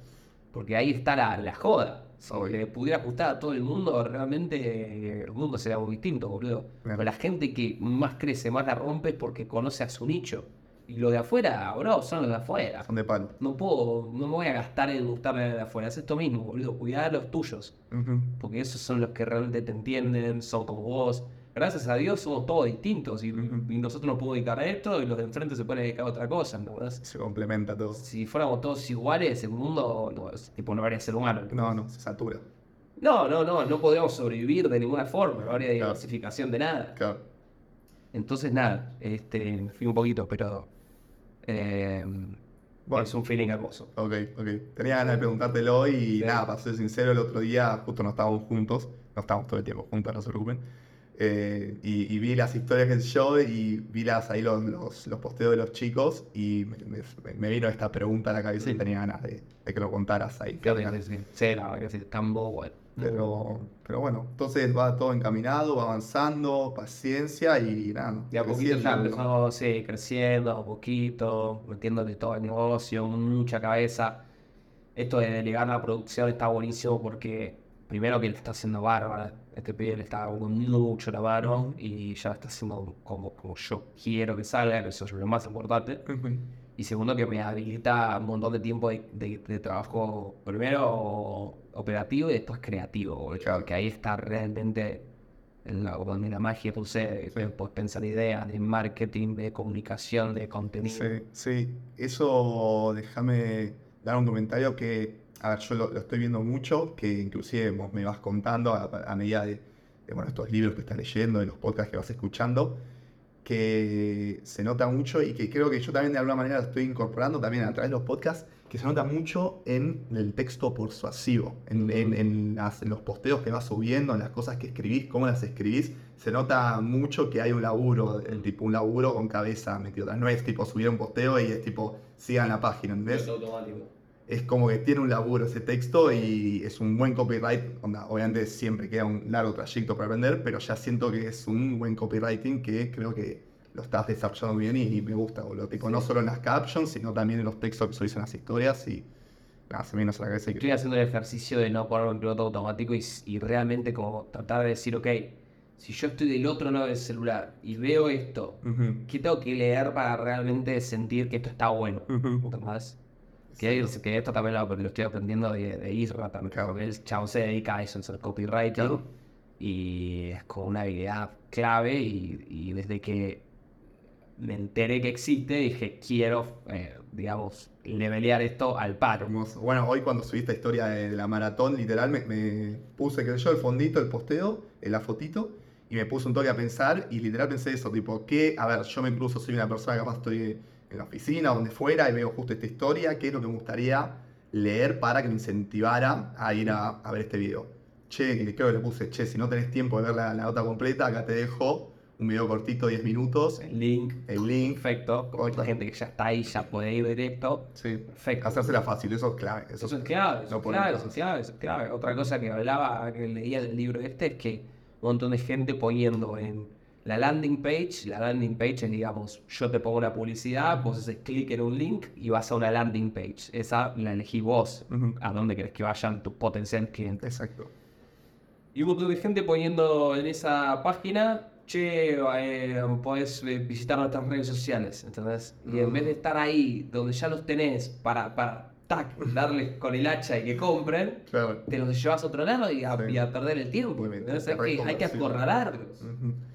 Porque ahí está la, la joda. Si
Obvio.
le pudiera gustar a todo el mundo, realmente eh, el mundo sería muy distinto, boludo. Pero la gente que más crece, más la rompe es porque conoce a su nicho. Y lo de afuera, bro, son los de afuera.
Son de palo.
No puedo, no me voy a gastar en los de afuera. Es esto mismo, boludo. Cuidar a los tuyos. Porque esos son los que realmente te entienden, son como vos. Gracias a Dios somos todos distintos y, nosotros nos podemos dedicar a esto y los de enfrente se pueden dedicar a otra cosa, ¿entendés?
Se complementa todo.
Si fuéramos todos iguales, el mundo no, es- tipo, no habría ser humano.
No, no, se satura.
no, no, no, no podríamos sobrevivir de ninguna forma, no habría
Claro.
diversificación de nada.
Claro.
Entonces, nada, este, fui un poquito, pero eh,
Bueno.
es un feeling hermoso.
Ok, ok. Tenía ganas de preguntártelo y
Sí.
nada, para ser sincero, el otro día justo no estábamos juntos, no estábamos todo el tiempo juntos, no se preocupen. Eh, y, y vi las historias del show y vi las, ahí los, los, los posteos de los chicos y me, me- me vino esta pregunta a la cabeza y tenía ganas de, de que lo contaras ahí.
Que sí, sí, la verdad que sí, tan.
Pero, pero bueno, entonces va todo encaminado, va avanzando, paciencia y nada.
De a poquito ya empezó, sí, creciendo, a poquito, metiéndole todo el negocio, mucha cabeza. Esto de delegar la producción está buenísimo porque primero que le está haciendo bárbara, este pibe le está dando mucho la mano y ya está haciendo como, como yo quiero que salga, que eso es lo más importante. Y segundo que me habilita un montón de tiempo de, de- de trabajo, primero operativo y después creativo,
Claro.
porque ahí está realmente la, donde la magia sucede,
Sí.
puedes pensar ideas de marketing, de comunicación, de contenido.
Sí, sí. Eso déjame dar un comentario que, a ver, yo lo, lo estoy viendo mucho, que inclusive vos me vas contando a, a medida de, de, bueno, estos libros que estás leyendo, de los podcasts que vas escuchando, que se nota mucho y que creo que yo también de alguna manera lo estoy incorporando también a través de los podcasts, que se nota mucho en el texto persuasivo, en, en- en las- en los posteos que vas subiendo, en las cosas que escribís, cómo las escribís. Se nota mucho que hay un laburo, el tipo un laburo con cabeza metido. No es tipo subir un posteo y es tipo sigan la página, ¿entendés?
automático.
Es como que tiene un laburo ese texto y es un buen copyright. Onda, obviamente siempre queda un largo trayecto para aprender, pero ya siento que es un buen copywriting que creo que lo estás desarrollando bien y, y me gusta, boludo. Tipo, no solo en las captions, sino también en los textos que subís en las historias y nada, se me vino a la cabeza
Estoy haciendo el ejercicio de no ponerlo en piloto automático y, y realmente como tratar de decir, ok, si yo estoy del otro lado del celular y veo esto, ¿qué tengo que leer para realmente sentir que esto está bueno? Que, que esto también lo, lo estoy aprendiendo de, de Isra también,
Claro.
porque el chavo se dedica a eso, ser copywriting,
Claro.
y es como una habilidad clave, y, y desde que me enteré que existe, dije, quiero, eh, digamos, levelear esto al paro.
Hermoso. Bueno, hoy cuando subí esta historia de, la maratón, literal, me, me puse que yo el fondito, el posteo, la fotito, y me puse un toque a pensar, y literal pensé eso, tipo, que, a ver, yo me incluso soy una persona, capaz estoy en la oficina, donde fuera, y veo justo esta historia, ¿qué es lo que me gustaría leer para que me incentivara a ir a, a ver este video? Che, creo que le puse, che, si no tenés tiempo de ver la, la nota completa, acá te dejo un video cortito, 10 minutos,
El link,
el link.
perfecto, la gente que ya está ahí, ya puede ir directo.
Sí,
Perfecto.
hacérsela fácil, eso es clave. Eso,
Eso es clave, eso
no
clave, eso es clave, eso es clave. Otra cosa que hablaba, que leía del libro este, es que un montón de gente poniendo en la landing page, la landing page es, digamos, yo te pongo una publicidad, vos haces clic en un link y vas a una landing page. Esa la elegí vos, a dónde querés que vayan tus potenciales clientes.
Exacto.
Y de gente poniendo en esa página, che, eh, podés eh, visitar nuestras redes sociales, ¿entendés? Y en vez de estar ahí, donde ya los tenés, para, para tac, darles con el hacha y que compren,
Claro.
te los llevas a otro lado y a,
Sí.
y a perder el tiempo. Hay, que, hay que acorralarlos.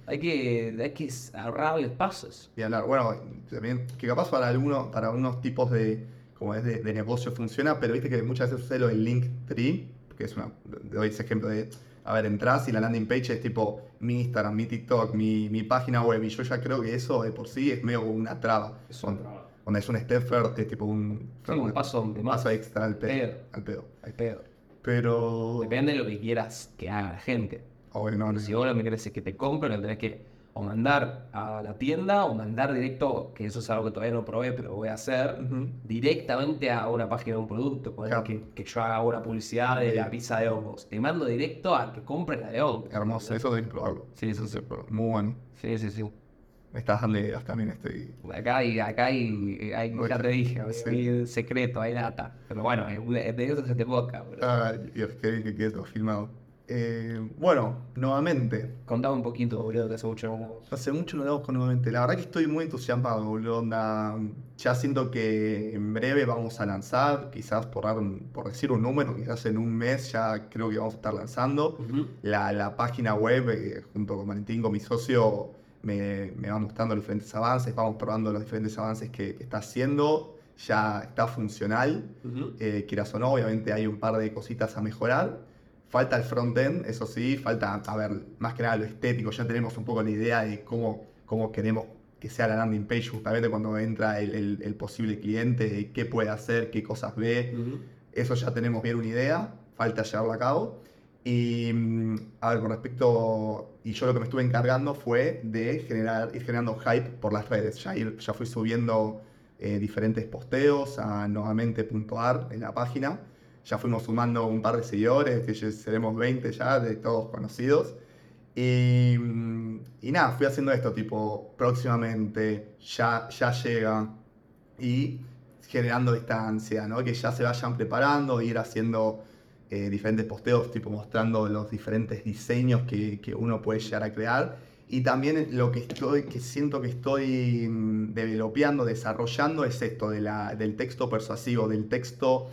Hay que, hay que ahorrarles pasos.
Y hablar, bueno, también, que capaz para algunos, para unos tipos de, como es de, de negocio funciona, pero viste que muchas veces sucede lo del link tree, que es una, doy ese ejemplo de, a ver, entras y la landing page es tipo mi Instagram, mi TikTok, mi, mi página web, y yo ya creo que eso de por sí es medio una traba.
Es una traba.
Donde es un step es tipo un,
Sí, un paso
un paso extra al pedo.
Pedo.
Al pedo.
Al pedo.
Pero...
Depende de lo que quieras que haga la gente.
Obvio, no, no,
Si vos lo que querés es que te compren, lo tenés que o mandar a la tienda o mandar directo, que eso es algo que todavía no probé, pero voy a hacer, directamente a una página de un producto.
Claro.
que, que yo haga una publicidad de la pizza de hongos. Te mando directo a que compres la de hongos.
Hermoso, eso que probarlo.
Sí, eso sí.
Muy bueno.
Sí, sí, sí.
Me estás dando ideas también, estoy...
Acá hay, acá hay, hay- ya
Otra.
te dije,
Sí.
hay secreto, hay data. Pero bueno, de eso se te boca, bro.
Ah, Dios, qué bien que todo filmado. Eh, bueno, nuevamente,
Contame un poquito, boludo, que hace mucho no-
hace mucho no hablamos con nuevamente. La verdad que estoy muy entusiasmado, boludo. onda, ya siento que en breve vamos a lanzar, quizás por, dar por decir un número, quizás en un mes ya creo que vamos a estar lanzando. La, la página web, eh, junto con Valentín, con mi socio, me, me va mostrando los diferentes avances, vamos probando los diferentes avances que, que está haciendo. Ya está funcional.
Ujú.
eh, quieras o no, obviamente hay un par de cositas a mejorar. Falta el front-end, eso sí, falta, a ver, más que nada lo estético, ya tenemos un poco la idea de cómo, cómo queremos que sea la landing page justamente cuando entra el, el- el posible cliente, de qué puede hacer, qué cosas ve,
Ujú.
eso ya tenemos bien una idea, falta llevarlo a cabo. Y mm, con respecto, y yo lo que me estuve encargando fue de generar, ir generando hype por las redes. Ya, ya fui subiendo eh, diferentes posteos a nuevamente.ar en la página. Ya fuimos sumando un par de seguidores, que seremos 20 ya, de todos conocidos. Y, mm, y nada, fui haciendo esto, tipo, próximamente ya, ya llega. Y generando distancia, ¿no? Que ya se vayan preparando, ir haciendo eh, diferentes posteos, tipo mostrando los diferentes diseños que, que uno puede llegar a crear. Y también lo que estoy, que siento que estoy mm, developeando, desarrollando, es esto de la, del texto persuasivo, del texto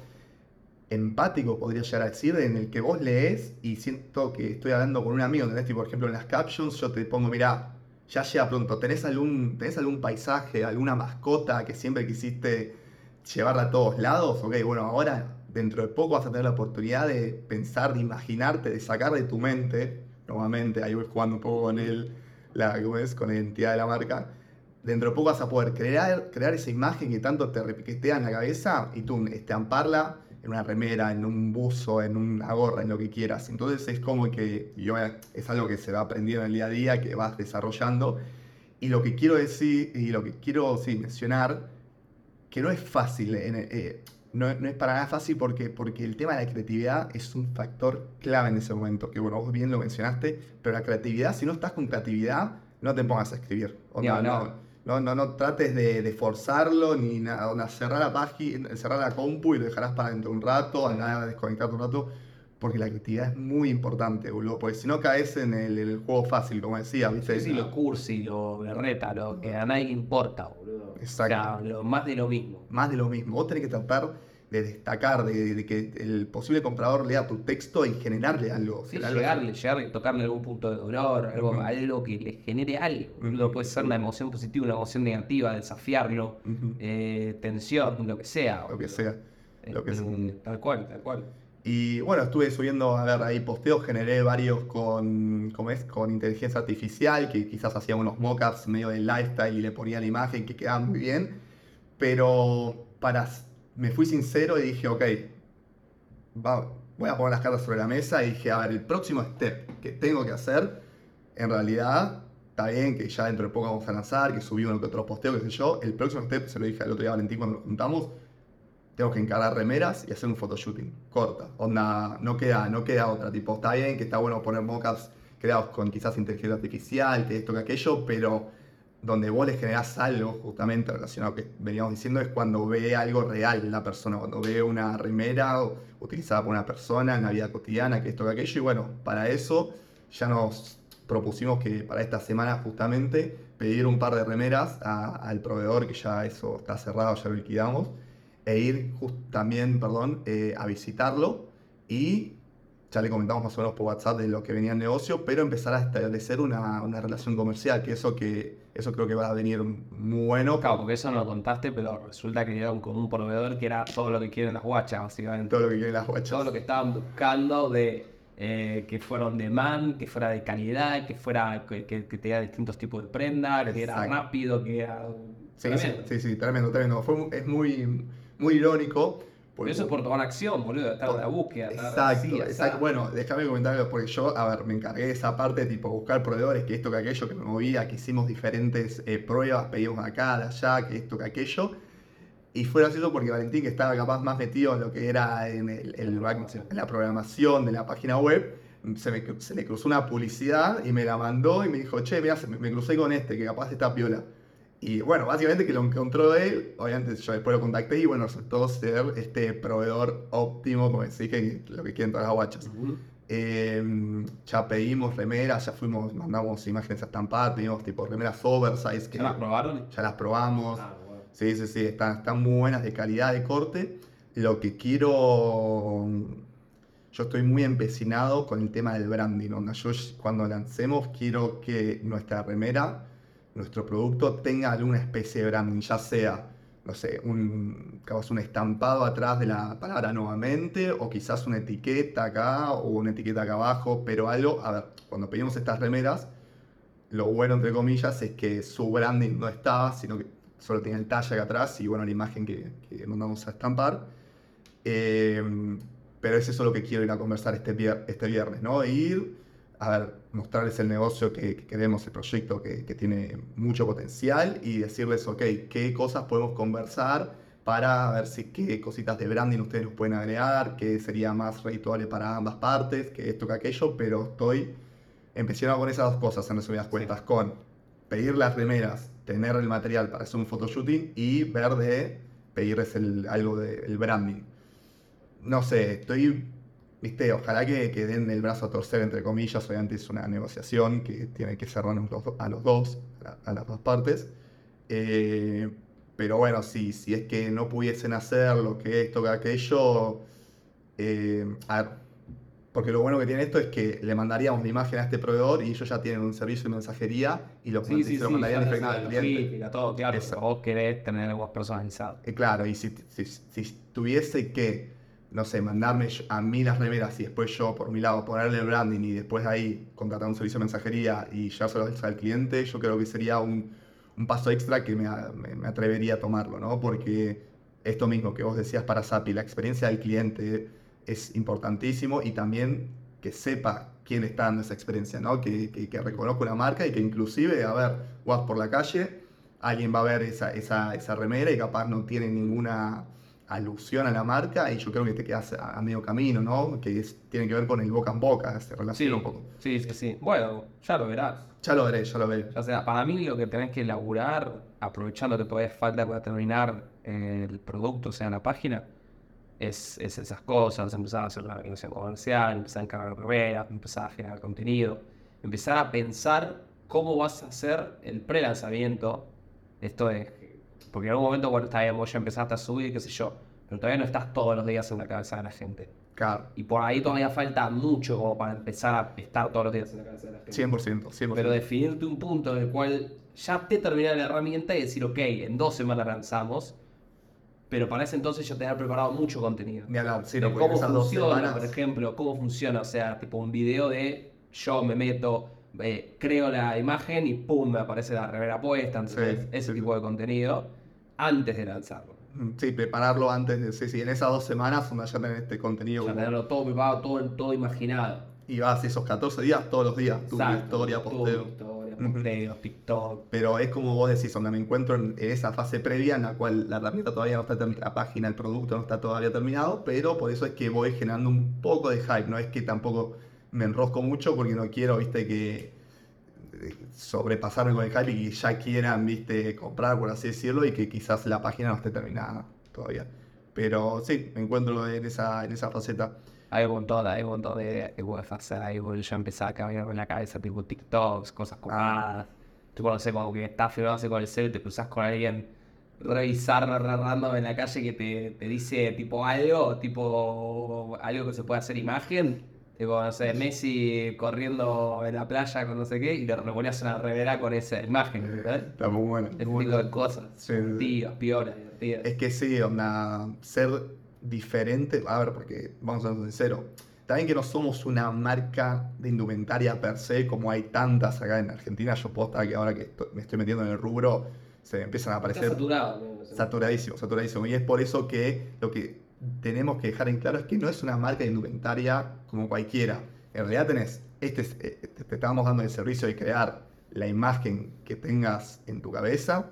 empático, podría llegar a decir, en el que vos lees y siento que estoy hablando con un amigo, ¿entendés? Por ejemplo, en las captions yo te pongo, mira, ya llega pronto, ¿tenés algún, ¿tenés algún paisaje, alguna mascota que siempre quisiste llevarla a todos lados? Ok, bueno, ahora dentro de poco vas a tener la oportunidad de pensar, de imaginarte, de sacar de tu mente, nuevamente, ahí voy jugando un poco con el, la, ¿cómo es? con la identidad de la marca. Dentro de poco vas a poder crear, crear esa imagen que tanto te repiquetea en la cabeza y tú estamparla en una remera, en un buzo, en una gorra, en lo que quieras. Entonces es como que yo, es algo que se va aprendiendo en el día a día, que vas desarrollando. Y lo que quiero decir, y lo que quiero sí, mencionar, que no es fácil, eh, no, no es para nada fácil porque, porque el tema de la creatividad es un factor clave en ese momento, que bueno, vos bien lo mencionaste, pero la creatividad, si no estás con creatividad, no te pongas a escribir. Onda, no,
hablar.
no, no, no trates de, de forzarlo, ni nada, onda, cerrar la página, cerrar la compu y lo dejarás para dentro de un rato, andar a desconectarte un rato, porque la creatividad es muy importante, boludo, porque si no caes en el, el juego fácil, como decía, ¿viste?
Sí, sí, lo cursi, lo berreta, lo que a nadie le importa, boludo.
Exacto.
O sea, lo más de lo mismo.
más de lo mismo. Vos tenés que tratar de destacar, de, de que el posible comprador lea tu texto y generarle algo.
Sí,
generarle-
llegarle, llegarle, tocarle algún punto de dolor, algo, algo que le genere algo. boludo. Puede ser una emoción positiva, una emoción negativa, desafiarlo, eh, tensión, lo que sea.
Lo que
boludo.
sea. Lo que
Eh,
sea.
Tal cual, tal cual.
Y bueno, estuve subiendo, a ver, ahí posteos, generé varios con, ¿cómo es? con inteligencia artificial, que quizás hacía unos mockups medio de lifestyle y le ponía la imagen que quedaba muy bien. Pero para, me fui sincero y dije, ok, va- voy a poner las cartas sobre la mesa y dije, a ver, el próximo step que tengo que hacer, en realidad, está bien que ya dentro de poco vamos a lanzar, que subí uno que otro posteo, qué sé yo. El próximo step, se lo dije al otro día a Valentín cuando nos juntamos, tengo que encargar remeras y hacer un photoshooting. Corta. Onda, no queda, no queda otra. Tipo, está bien que está bueno poner mockups creados con quizás inteligencia artificial, que esto, que aquello, pero donde vos le generás algo justamente relacionado a lo que veníamos diciendo es cuando ve algo real la persona, cuando ve una remera utilizada por una persona en la vida cotidiana, que esto, que aquello, y bueno, para eso ya nos propusimos que para esta semana justamente pedir un par de remeras al proveedor, que ya eso está cerrado, ya lo liquidamos, e ir just- también, perdón, eh, a visitarlo y ya le comentamos más o menos por WhatsApp de lo que venía el negocio, pero empezar a establecer una, una relación comercial, que eso que eso creo que va a venir muy bueno.
Claro, porque eso no lo contaste, pero resulta que dieron con un proveedor que era todo lo que quieren las guachas, básicamente.
Todo lo que quieren las guachas.
todo lo que estaban buscando de eh, que fuera on demand, que fuera de calidad, que fuera que, que, que tenga distintos tipos de prenda, que era
Exacto.
rápido, que era
Sí, sí, sí, sí, tremendo, tremendo. Fue, es muy, muy irónico.
Por
porque-
eso es por tomar acción, boludo, estar en la búsqueda.
Exacto,
así,
exacto. Bueno, déjame comentarlo porque yo, a ver, me encargué de esa parte, tipo buscar proveedores, que esto, que aquello, que me movía, que hicimos diferentes eh, pruebas, pedimos acá, de allá, que esto, que aquello. Y fue gracioso porque Valentín, que estaba capaz más metido en lo que era en, el- el en la programación de la página web, se, me, se le cruzó una publicidad y me la mandó y me dijo, che, mira, me, me crucé con este, que capaz está piola. Y bueno, básicamente que lo encontró él, obviamente yo después lo contacté y bueno, resultó ser este proveedor óptimo, como decís, que lo que quieren todas las guachas. Eh, ya pedimos remeras, ya fuimos, mandamos imágenes a estampar, pedimos tipo remeras oversize que
¿Ya las probaron?
ya las probamos.
Ah, bueno.
Sí, sí, sí, están, están muy buenas de calidad de corte. Lo que quiero, yo estoy muy empecinado con el tema del branding. onda, Yo cuando lancemos quiero que nuestra remera, nuestro producto tenga alguna especie de branding, ya sea, no sé, un, un estampado atrás de la palabra nuevamente, o quizás una etiqueta acá, o una etiqueta acá abajo, pero algo, a ver, cuando pedimos estas remeras, lo bueno, entre comillas, es que su branding no estaba, sino que solo tenía el talle acá atrás y bueno, la imagen que, que mandamos a estampar. Eh, pero es eso lo que quiero ir a conversar este, este viernes, ¿no? Ir a ver, mostrarles el negocio que, que queremos, el proyecto que, que tiene mucho potencial y decirles, ok, qué cosas podemos conversar para ver si qué cositas de branding ustedes nos pueden agregar, qué sería más redituable para ambas partes, que esto, que aquello, pero estoy empecinado con esas dos cosas en resumidas cuentas, con pedir las remeras, tener el material para hacer un photoshooting y ver de pedirles el, algo del branding. No sé, estoy, viste, ojalá que, que den el brazo a torcer, entre comillas, obviamente es una negociación que tiene que do- a los dos, a, a las dos partes. Eh, pero bueno, si, si es que no pudiesen hacer lo que esto, que aquello, eh, a ver, porque lo bueno que tiene esto es que le mandaríamos la imagen a este proveedor y ellos ya tienen un servicio de mensajería y lo,
Sí, sí,
se lo
sí,
mandarían al cliente.
todo, claro, vos querés tener algo personalizado.
Eh, claro, y si, si, si tuviese que, no sé, mandarme a mí las remeras y después yo por mi lado ponerle el branding y después ahí contratar un servicio de mensajería y llevárselo al cliente, yo creo que sería un, un paso extra que me- me atrevería a tomarlo, ¿no? Porque esto mismo que vos decías para SAPI, la experiencia del cliente es importantísimo y también que sepa quién está dando esa experiencia, ¿no? Que, que, que reconozca una marca y que inclusive, a ver, vas por la calle, alguien va a ver esa, esa, esa remera y capaz no tiene ninguna alusión a la marca y yo creo que te quedas a, a medio camino, ¿no? Que es- tiene que ver con el boca en boca, se
Sí,
relaciona un poco.
sí, sí, sí. Bueno, ya lo verás.
Ya lo veré, ya lo veré.
O sea, para mí lo que tenés que elaborar, aprovechando que todavía falta para terminar eh, el producto, o sea, la página, es, es esas cosas, empezar a hacer la organización comercial, empezar a encargar remeras, empezar a generar contenido, empezar a pensar cómo vas a hacer el pre-lanzamiento. Esto es, porque en algún momento, bueno, está bien, vos ya empezaste a subir, qué sé yo, pero todavía no estás todos los días en la cabeza de la gente.
Claro,
Y por ahí todavía falta mucho como para empezar a estar todos los días en la cabeza de la gente.
100%, 100%.
Pero definirte un punto en el cual ya te termina la herramienta y decir, ok, en dos semanas lanzamos, pero para ese entonces yo tener preparado mucho contenido.
Ni hablar, sí,
De
no, porque
cómo funciona, por ejemplo, cómo funciona, o sea, tipo un video de yo me meto, eh, creo la imagen y pum, me aparece la remera puesta, entonces
Sí,
ese
sí,
tipo de contenido antes de lanzarlo.
Sí, prepararlo antes de, sí, sí, en esas dos semanas donde ya tenés este contenido
O sea,
como-
tenerlo todo preparado, todo, todo imaginado.
y vas esos 14 días todos los días, tu
Exacto,
historia, posteo.
historia,
Ujú.
posteo, TikTok.
Pero es como vos decís, donde me encuentro en, en esa fase previa en la cual la herramienta todavía no está terminada, la página, el producto no está todavía terminado, pero por eso es que voy generando un poco de hype, no es que tampoco me enrosco mucho porque no quiero, viste, que sobrepasarme con el hype y ya quieran, viste, comprar, por así decirlo, y que quizás la página no esté terminada todavía. Pero sí, me encuentro en esa, en esa faceta.
Hay un montón, hay un montón de. Ahí voy yo empezar a caminar en la cabeza, tipo TikToks, cosas copadas. Tú no sé, como que estás filmándose con el cel, te cruzas con alguien revisar random en la calle que te, te dice tipo algo, tipo algo que se puede hacer imagen. Tipo, no sé, Messi corriendo en la playa con no sé qué, y le ponías una revera con esa imagen, ¿verdad?
Está muy bueno.
Ese tipo de cosas.
Sí.
Tíos, piolas.
Es que sí, onda, ser diferente, a ver, porque vamos a ser sinceros, también que no somos una marca de indumentaria per se, como hay tantas acá en Argentina, yo posta que ahora que estoy- me estoy metiendo en el rubro, se me empiezan a
Está
aparecer
saturado.
saturadísimo, saturadísimo. Y es por eso que lo que tenemos que dejar en claro es que no es una marca de indumentaria como cualquiera. En realidad tenés, este es- eh, te estamos dando el servicio de crear la imagen que tengas en tu cabeza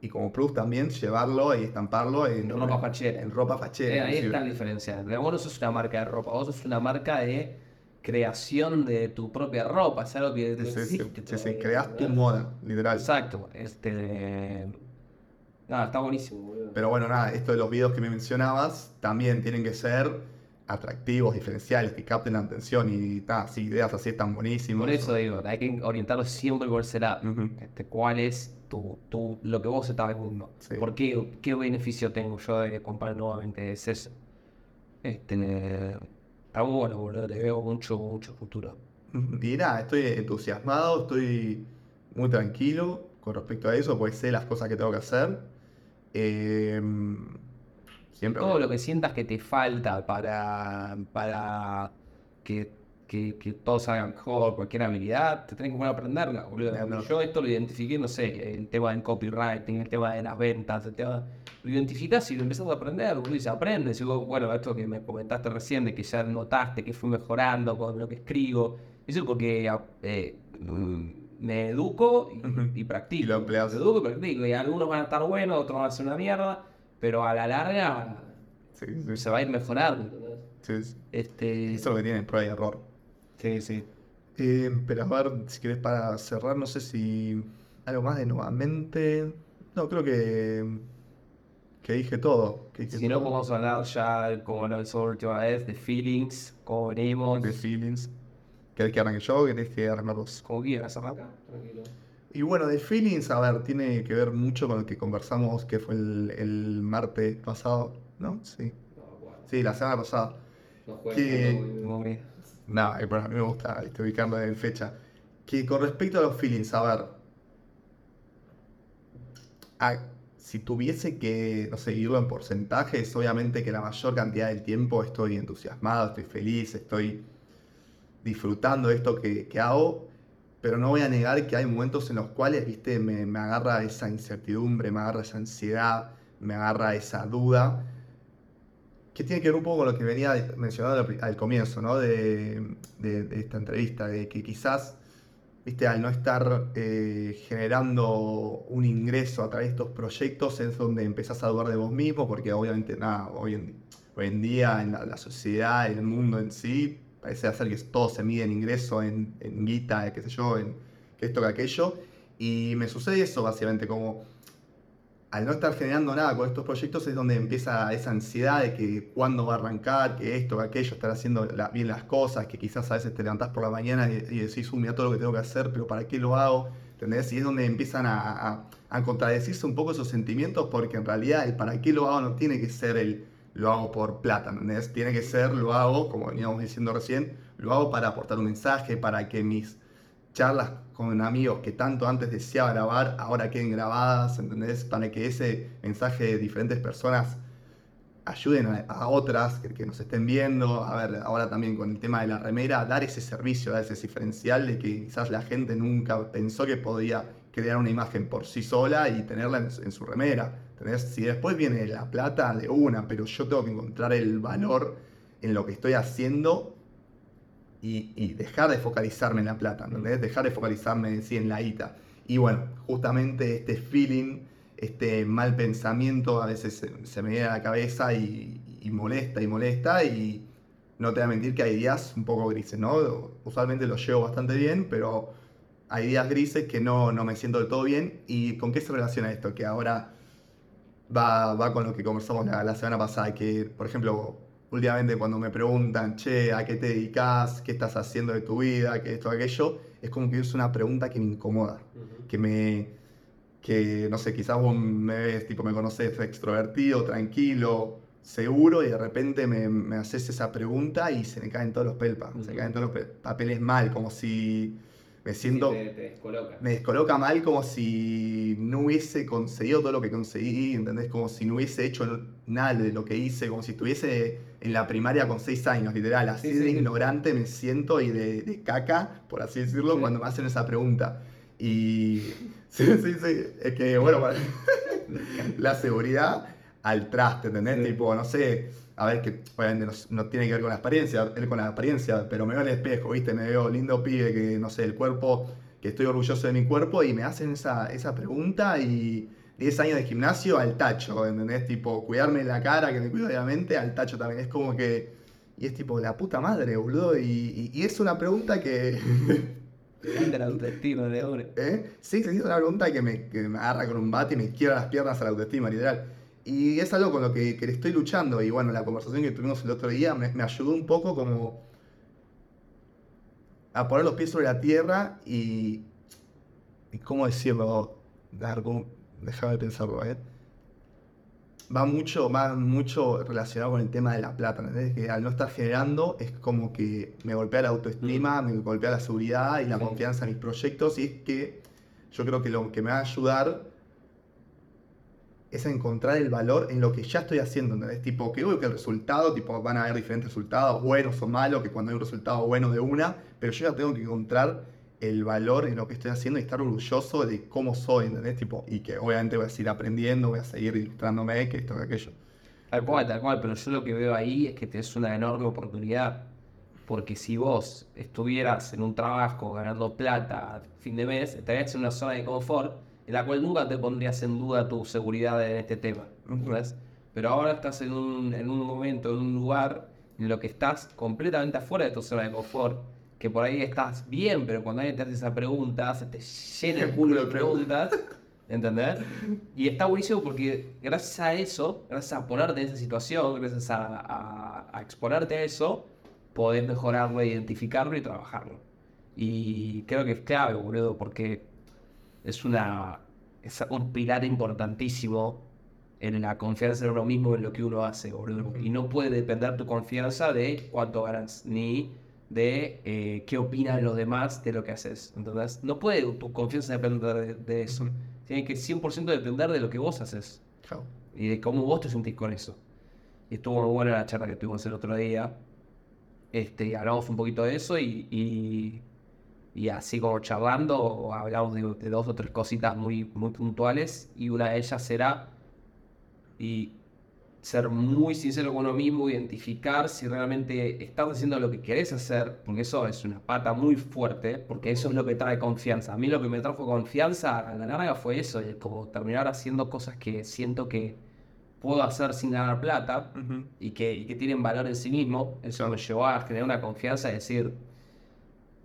y como plus también llevarlo y estamparlo en,
En ropa fachera.
En ropa fachera.
Eh, ahí
inclusive.
está la diferencia. Vos no sos una marca de ropa, vos sos una marca de creación de tu propia ropa. Es algo que
Sí,
existe
sí, sí,
todavía,
creas tu moda, literal.
Exacto. Este. Nada, está buenísimo, boludo.
Pero bueno, nada, esto de los videos que me mencionabas también tienen que ser atractivos, diferenciales, que capten la atención y ideas así están buenísimas.
Por eso digo, hay que orientarlo siempre por ese lado.
Ujú.
Este, ¿Cuál es tu, tu- lo que vos estás vendiendo?
Sí.
¿Por qué, ¿Qué beneficio tengo yo de comprar nuevamente? Es eso. Este, está bueno, boludo. Le veo mucho, mucho futuro.
Y nada, estoy entusiasmado, estoy muy tranquilo con respecto a eso, porque sé las cosas que tengo que hacer. Eh, siempre.
Todo lo que sientas que te falta para, para que, que, que todo salga mejor, cualquier habilidad, te tenés que poner a aprenderla, boludo.
Ya, no.
Yo esto lo identifiqué, no sé, el tema del copywriting, el tema de las ventas, el tema... Lo identificás y lo empezás a aprender, boludo, y se aprende. Y digo, bueno, esto que me comentaste recién, de que ya notaste que fui mejorando con lo que escribo, eso es porque eh, me educo y, practico.
Y lo empleas.
Me educo y practico. Y algunos van a estar buenos, otros van a ser una mierda, pero a la larga
Sí, sí,
se va a ir mejorando.
sí, sí.
Este.
Eso es lo que tiene prueba y error.
Sí, sí.
Eh, pero a ver, si querés para cerrar, no sé si algo más de nuevamente. No, creo que, que dije todo. Que dije
Si no,
todo.
podemos hablar ya, como lo hizo la última vez, de feelings, cómo venimos,
de feelings. ¿Querés que arranque yo o querés que arranque vos?
como quieras arrancar. Tranquilo.
Y bueno, de feelings, a ver, tiene que ver mucho con lo que conversamos, que fue el, el martes pasado, ¿no? Sí.
No, bueno,
Sí, la semana pasada.
no
Que- No, eh, pero a mí me gusta este, ubicarlo en fecha. Que con respecto a los feelings, a ver. a- si tuviese que, no sé, irlo en porcentajes, obviamente que la mayor cantidad del tiempo estoy entusiasmado, estoy feliz, estoy disfrutando esto que, que hago, pero no voy a negar que hay momentos en los cuales, viste, me, agarra esa incertidumbre, me agarra esa ansiedad, me agarra esa duda, que tiene que ver un poco con lo que venía mencionando al, comienzo, ¿no? De, de- esta entrevista, de que quizás, viste, al no estar eh, generando un ingreso a través de estos proyectos es donde empezás a dudar de vos mismo, porque obviamente, nada, hoy en, hoy en día en la, la sociedad, en el mundo en sí, parece hacer que todo se mide en ingreso, en, en guita, qué sé yo, en esto, que aquello, y me sucede eso básicamente, como al no estar generando nada con estos proyectos es donde empieza esa ansiedad de que cuándo va a arrancar, que esto, que aquello, estar haciendo bien las cosas, que quizás a veces te levantás por la mañana y, y decís, "Uh, mira todo lo que tengo que hacer, pero ¿para qué lo hago? ¿Entendés? Y es donde empiezan a, a- a contradecirse un poco esos sentimientos porque en realidad el para qué lo hago no tiene que ser el lo hago por plata, ¿entendés? Tiene que ser, lo hago, como veníamos diciendo recién, lo hago para aportar un mensaje, para que mis charlas con amigos que tanto antes deseaba grabar, ahora queden grabadas, ¿entendés? Para que ese mensaje de diferentes personas ayuden a, otras que, que nos estén viendo. A ver, ahora también con el tema de la remera, dar ese servicio, dar ese diferencial de que quizás la gente nunca pensó que podía crear una imagen por sí sola y tenerla en, en su remera. ¿Entendés? Si después viene la plata de una, pero yo tengo que encontrar el valor en lo que estoy haciendo y, y dejar de focalizarme en la plata, ¿entendés? Dejar de focalizarme en sí en la guita. Y bueno, justamente este feeling, este mal pensamiento a veces se, se me viene a la cabeza y, y molesta y molesta y no te voy a mentir que hay días un poco grises, ¿no? Usualmente lo llevo bastante bien, pero hay días grises que no, no me siento del todo bien. ¿Y con qué se relaciona esto? Que ahora va, va con lo que conversamos la, la semana pasada, que por ejemplo, últimamente cuando me preguntan, che, ¿a qué te dedicas? ¿Qué estás haciendo de tu vida? ¿Qué esto, aquello? Es como que es una pregunta que me incomoda, que me, que, no sé, quizás vos me ves, tipo, me conoces extrovertido, tranquilo, seguro, y de repente me, me haces esa pregunta y se me caen todos los pelpas, se me caen todos los pe- papeles mal, como si me siento...
te, te descoloca.
me descoloca mal como si no hubiese conseguido todo lo que conseguí, ¿entendés? Como si no hubiese hecho nada de lo que hice, como si estuviese en la primaria con seis años, literal. Así
Sí,
de
sí.
ignorante me siento y de, de caca, por así decirlo, cuando me hacen esa pregunta. Y [LAUGHS] sí, sí, sí, es que, bueno, para- [LAUGHS] la seguridad al traste, ¿entendés? Tipo, no sé, a ver, que obviamente no, no tiene que ver con la apariencia, él con la apariencia, pero me veo al espejo, ¿viste? Me veo lindo pibe, que no sé, el cuerpo, que estoy orgulloso de mi cuerpo y me hacen esa, esa pregunta y 10 años de gimnasio al tacho, ¿entendés? Tipo, cuidarme la cara, que me cuido obviamente, al tacho también. Es como que, y es tipo, la puta madre, boludo, y, y- y es una pregunta que... [LAUGHS]
Te la autoestima de ahora.
¿Eh? Sí, se hizo una pregunta que me, que me agarra con un bate y me quiebra las piernas a la autoestima, literal. Y es algo con lo que, que estoy luchando. Y bueno, la conversación que tuvimos el otro día me, me ayudó un poco como a poner los pies sobre la tierra y... y ¿Cómo decirlo? Déjame pensarlo, ¿eh? Va mucho, va mucho relacionado con el tema de la plata, ¿entendés? Que al no estar generando es como que me golpea la autoestima, me golpea la seguridad y la
Sí.
confianza en mis proyectos y es que yo creo que lo que me va a ayudar es encontrar el valor en lo que ya estoy haciendo, ¿entendés? Tipo, que obvio que el resultado, tipo, van a haber diferentes resultados, buenos o malos, que cuando hay un resultado bueno de una, pero yo ya tengo que encontrar el valor en lo que estoy haciendo y estar orgulloso de cómo soy, ¿entendés? Tipo, y que obviamente voy a seguir aprendiendo, voy a seguir ilustrándome, que esto, que aquello.
Tal cual, tal cual, pero yo lo que veo ahí es que tenés una enorme oportunidad. Porque si vos estuvieras en un trabajo ganando plata a fin de mes, estarías en una zona de confort la cual nunca te pondrías en duda tu seguridad en este tema. Pero ahora estás en un, en un momento, en un lugar en lo que estás completamente afuera de tu zona de confort, que por ahí estás bien, pero cuando alguien te hace esa pregunta, se te llena el culo de [LAUGHS] preguntas. ¿Entendés? Y está buenísimo porque gracias a eso, gracias a ponerte en esa situación, gracias a, a- a exponerte a eso, podés mejorarlo, identificarlo y trabajarlo. Y creo que es clave, boludo, porque es una es un pilar importantísimo en la confianza en uno mismo en lo que uno hace, boludo. Y no puede depender tu confianza de cuánto ganas, ni de eh, qué opinan los demás de lo que haces. Entonces, no puede tu confianza depender de, de eso. Tiene que 100% depender de lo que vos haces y de cómo vos te sentís con eso. Y estuvo muy buena la charla que tuvimos el otro día. Este, hablamos un poquito de eso y, y, y así como charlando, hablamos de, de dos o tres cositas muy, muy puntuales y una de ellas será y ser muy sincero con uno mismo, identificar si realmente estás haciendo lo que querés hacer, porque eso es una pata muy fuerte, porque eso es lo que trae confianza. A mí lo que me trajo confianza a la larga fue eso, como terminar haciendo cosas que siento que puedo hacer sin ganar plata y que, y que tienen valor en sí mismo. Eso me llevó a generar una confianza de decir,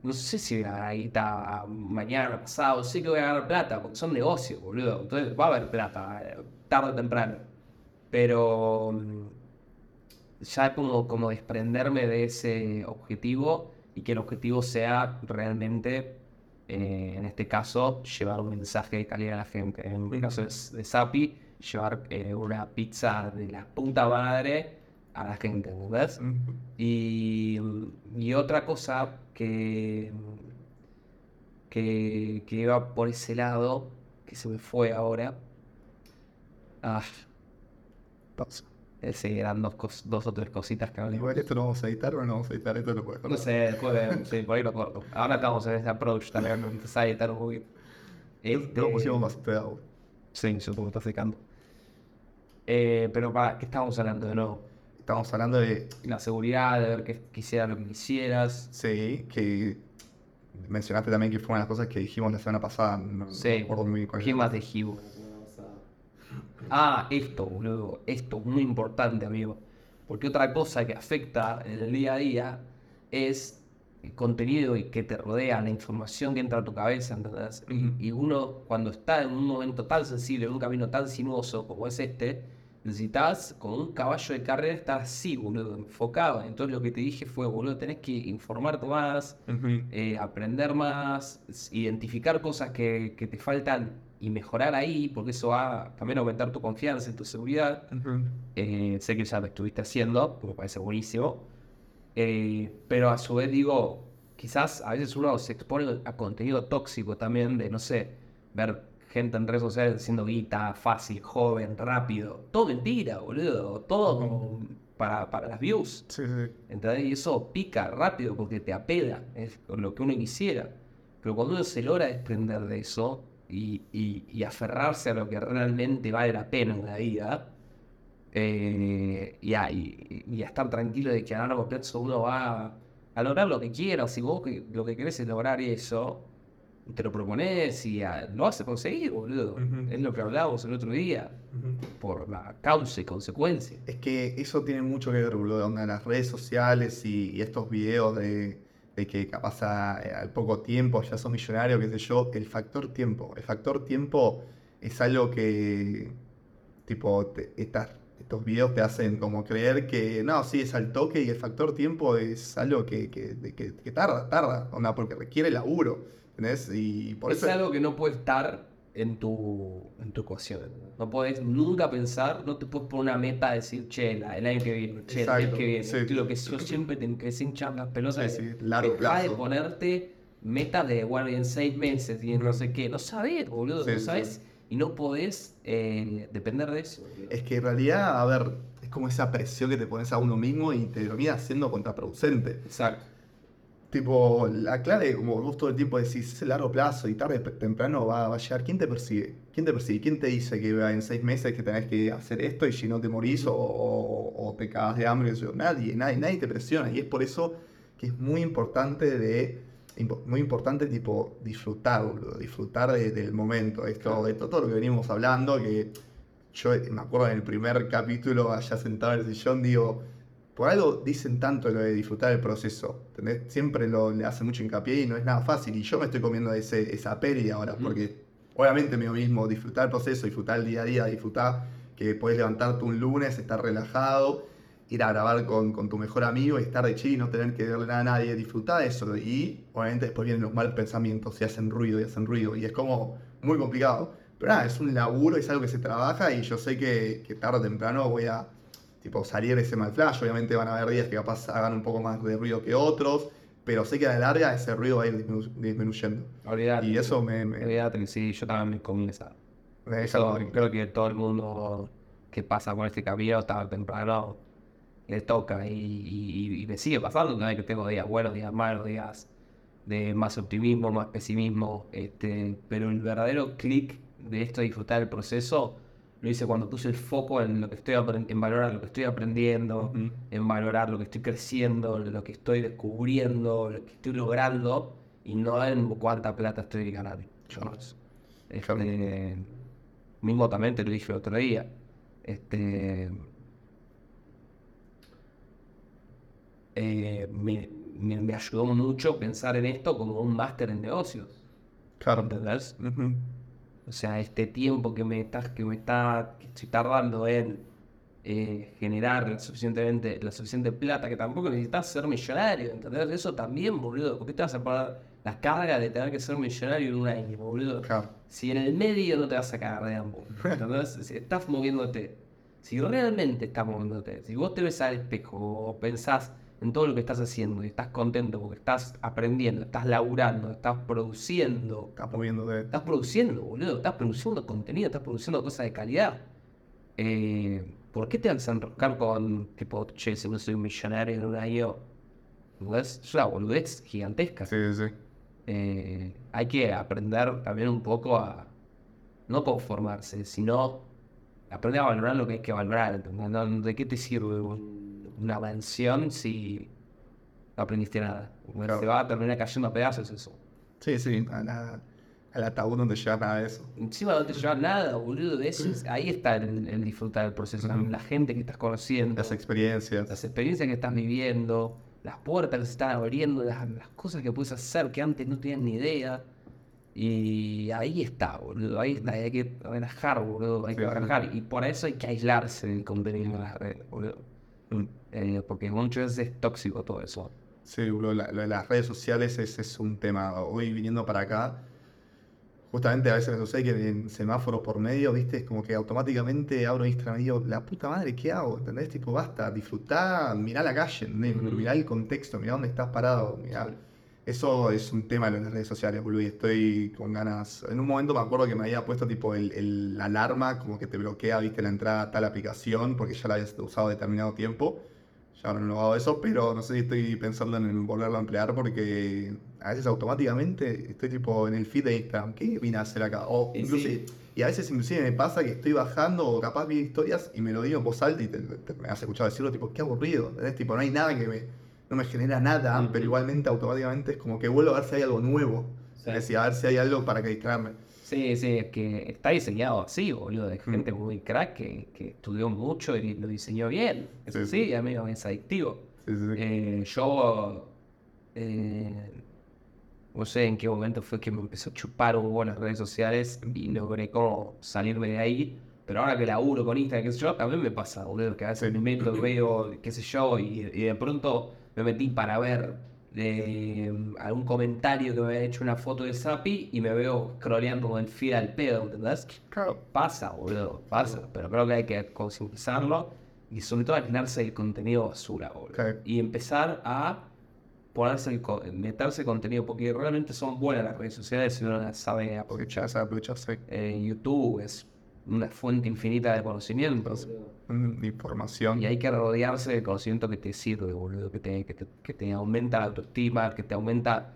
no sé si voy a ganar guita mañana, pasado, sé que voy a ganar plata, porque son negocios, boludo. Entonces va a haber plata, eh, tarde o temprano. Pero mm, ya como, como desprenderme de ese objetivo y que el objetivo sea realmente, eh, en este caso, llevar un mensaje de calidad a la gente. En el caso de, de Sapi, llevar eh, una pizza de la puta madre a la gente, ¿entendés? Y, y otra cosa que, que, que iba por ese lado, que se me fue ahora. Ah,
Pausa.
eh, sí, eran dos, cos- dos o tres cositas que hablé.
Igual esto lo vamos a editar o no vamos a editar, esto lo puedes
No sé, después de- sí, por ahí lo corto. Ahora estamos en ese approach también, ¿no? empezar a editar un poquito. Este,
Luego pusimos de agua.
Sí, supongo que está secando. Eh, pero para, ¿qué estábamos hablando de nuevo?
Estamos hablando de,
La seguridad, de ver que quisiera lo que quisieras.
sí, que mencionaste también que fue una de las cosas que dijimos la semana pasada. No, no
Sí.
recuerdo muy
¿Qué más Hibu? Ah, esto, boludo. Esto es muy importante, amigo. Porque otra cosa que afecta en el día a día es el contenido y que te rodea, la información que entra a tu cabeza, ¿entendés? Y uno, cuando está en un momento tan sensible, en un camino tan sinuoso como es este, necesitas, con un caballo de carrera, estar así, boludo, enfocado. Entonces lo que te dije fue, boludo, tenés que informarte más, eh, aprender más, identificar cosas que, que te faltan y mejorar ahí, porque eso va también a aumentar tu confianza en tu seguridad. Eh, sé que ya lo estuviste haciendo, me parece buenísimo. Eh, pero a su vez digo, quizás a veces uno se expone a contenido tóxico también, de no sé, ver gente en redes sociales haciendo guita, fácil, joven, rápido. Todo mentira, boludo. Todo como para, para las views.
Sí, sí.
¿Entendés? Y eso pica rápido porque te apela, es lo que uno quisiera. Pero cuando uno se logra desprender de eso y, y- y aferrarse a lo que realmente vale la pena en la vida, eh, y, a, y- y a estar tranquilo de que a largo plazo uno va a lograr lo que quiera, si vos lo que querés es lograr eso, te lo propones y ah, lo vas a conseguir, boludo. Es lo que hablábamos el otro día, por la causa y consecuencia.
Es que eso tiene mucho que ver, boludo, onda, las redes sociales y, y estos videos de, de que capaz a- al poco tiempo ya sos millonario, qué sé yo, el factor tiempo. El factor tiempo es algo que, tipo, te- estas- estos videos te hacen como creer que, no, sí, es al toque y el factor tiempo es algo que, que, que- que tarda, tarda, onda, porque requiere laburo, ¿entendés? Y por
es
eso...
algo que no puede estar en tu, en tu ecuación. No puedes nunca pensar, no te puedes poner una meta de decir, che, la- el año que viene, che, el mes que viene.
sí.
Lo que yo siempre tengo que hinchar las pelotas.
Sí, sí, largo
de ponerte metas de, bueno, y en seis meses y en no sé qué. No sabés, boludo, no
sí.
sabes. Y no podés eh, depender de eso. boludo.
Es que en realidad, a ver, es como esa presión que te pones a uno mismo y te termina siendo contraproducente.
Exacto.
Tipo, la clave, como vos todo el tiempo decís, es el largo plazo y tarde temprano va, va a llegar. ¿Quién te persigue? ¿Quién te persigue? ¿Quién te dice que en seis meses que tenés que hacer esto y si no te morís o, o- o te cagas de hambre? yo? Nadie, nadie, nadie te presiona. Y es por eso que es muy importante de muy importante tipo disfrutar, disfrutar de- del momento. Esto, esto, todo lo que venimos hablando, que yo me acuerdo en el primer capítulo, allá sentado en el sillón, digo, por algo dicen tanto lo de disfrutar el proceso. ¿entendés? Siempre lo, le hacen mucho hincapié y no es nada fácil. Y yo me estoy comiendo ese, esa peli ahora, porque obviamente mío mismo, disfrutar el proceso, disfrutar el día a día, disfrutar que puedes levantarte un lunes, estar relajado, ir a grabar con, con tu mejor amigo y estar de chill y no tener que darle nada a nadie, disfrutar eso. Y obviamente después vienen los malos pensamientos y hacen ruido y hacen ruido. Y es como muy complicado. Pero nada, es un laburo, es algo que se trabaja y yo sé que, que tarde o temprano voy a tipo, salir ese mal flash. Obviamente van a haber días que capaz hagan un poco más de ruido que otros, pero sé que a la larga ese ruido va a ir disminu- disminuyendo.
Olvidate.
Y eso me... me-
Olvidate sí, yo también me comí esa.
me-
Eso, creo que todo el mundo que pasa con este camino tarde o temprano le toca y, y- y me sigue pasando también que tengo días buenos, días malos, días de más optimismo, más pesimismo, este, pero el verdadero clic de esto de disfrutar el proceso lo hice cuando puse el foco en lo que estoy en valorar lo que estoy aprendiendo, en valorar lo que estoy creciendo, lo que estoy descubriendo, lo que estoy logrando y no en cuánta plata estoy ganando. Este, mismo también te lo dije el otro día. Este, eh, me, me- me ayudó mucho pensar en esto como un máster en negocios.
Claro.
¿Entendés? O sea, este tiempo que me está, que me está, que estoy tardando en eh, generar suficientemente, la suficiente plata, que tampoco necesitas ser millonario, ¿entendés? Eso también, boludo. ¿Por qué te vas a pagar la carga de tener que ser millonario en un año, boludo?
Claro.
Si en el medio no te vas a cagar de hambre, [LAUGHS] ¿entendés? Si estás moviéndote, si realmente estás moviéndote, si vos te ves al espejo o pensás en todo lo que estás haciendo y estás contento porque estás aprendiendo, estás laburando, estás produciendo,
Estás moviéndote.
Estás produciendo, boludo. Estás produciendo contenido, estás produciendo cosas de calidad. Eh, ¿Por qué te vas a enroscar con, tipo, che, si no soy un millonario en un año? Es una boludez gigantesca.
Sí, sí.
Eh, hay que aprender también un poco a no conformarse, sino aprender a valorar lo que hay que valorar. ¿De qué te sirve un- una mansión si no aprendiste nada? Se va a terminar cayendo a pedazos eso.
Sí, sí. A la- al ataúd no te llevas nada de eso.
Encima no te lleva nada, boludo. de Eso es- ahí está el, el disfrutar del proceso. la- gente que estás conociendo,
Las experiencias.
las experiencias que estás viviendo, las puertas que se están abriendo, las, las cosas que puedes hacer que antes no tenías ni idea. Y ahí está, boludo. Ahí está. Hay que relajar, boludo. Hay que relajar. Y por eso hay que aislarse del contenido de las redes, boludo.
Mm.
Eh, porque muchas veces es tóxico todo eso.
Sí, boludo, la- lo de las redes sociales es, es un tema. Hoy viniendo para acá, justamente a veces me sucede que en semáforos por medio, viste, es como que automáticamente abro Instagram y digo, la puta madre, ¿qué hago? ¿Entendés? Tipo, basta, disfrutá, mirá la calle, ¿entendés? mirá el contexto, mirá dónde estás parado, mirá. Eso es un tema de las redes sociales, boludo, y estoy con ganas. En un momento me acuerdo que me había puesto tipo el, el alarma, como que te bloquea, viste, la entrada a tal aplicación, porque ya la habías usado determinado tiempo. Ya no lo hago eso, pero no sé si estoy pensando en volverlo a emplear porque a veces automáticamente estoy tipo en el feed de Instagram, ¿qué vine a hacer acá? O inclusive, y a veces inclusive me pasa que estoy bajando o capaz vi historias y me lo digo en voz alta y me has escuchado decirlo, tipo, qué aburrido, tipo, no hay nada que me, no me genera nada, pero igualmente automáticamente es como que vuelvo a ver si hay algo nuevo, es decir, a ver si hay algo para que distraerme.
Sí, sí, es que está diseñado así, boludo, de gente muy crack que, que, estudió mucho y lo diseñó bien. Eso sí, sí amigo, es adictivo. Eh, yo, eh, no sé en qué momento fue que me empezó a chupar un poco las redes sociales y logré como salirme de ahí. Pero ahora que laburo con Instagram, qué sé yo, a mí me pasa, boludo, que a veces me meto, veo, qué sé yo, y, y de pronto me metí para ver de mm, algún comentario que me había hecho una foto de Sapi y me veo scrolleando con el feed al pedo, ¿entendés? Claro. Pasa, boludo, pasa. Pero creo que hay que concientizarlo y sobre todo llenarse el contenido basura, boludo. Y empezar a ponerse el, meterse contenido, porque realmente son buenas las redes sociales si uno las sabe aprovechar.
Sabe aprovecharse.
Eh, YouTube es una fuente infinita de conocimientos.
De información.
Y hay que rodearse de conocimiento que te sirve, boludo, que te, que te, que te aumenta la autoestima, que te aumenta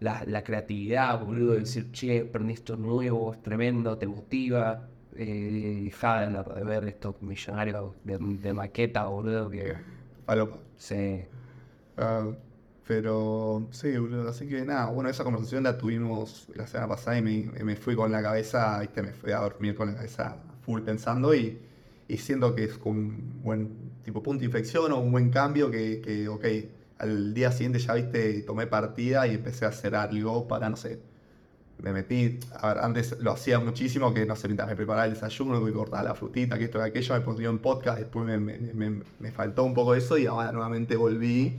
la, la creatividad, boludo, de decir, che, aprendí esto nuevo, es tremendo, te motiva. Eh, de, ver estos millonarios de, de maqueta, boludo, que... Sí.
Uh, pero sí, así que nada, bueno, esa conversación la tuvimos la semana pasada y me, me fui con la cabeza, ¿viste? me fui a dormir con la cabeza full pensando y, y siento que es un buen tipo punto de inflexión o un buen cambio que, que, ok, al día siguiente ya, viste, tomé partida y empecé a hacer algo para, no sé, me metí, a ver, antes lo hacía muchísimo, que no sé, mientras me preparaba el desayuno, que cortaba la frutita, que esto, que aquello, me ponía en podcast, después me, me, me faltó un poco eso y ahora nuevamente volví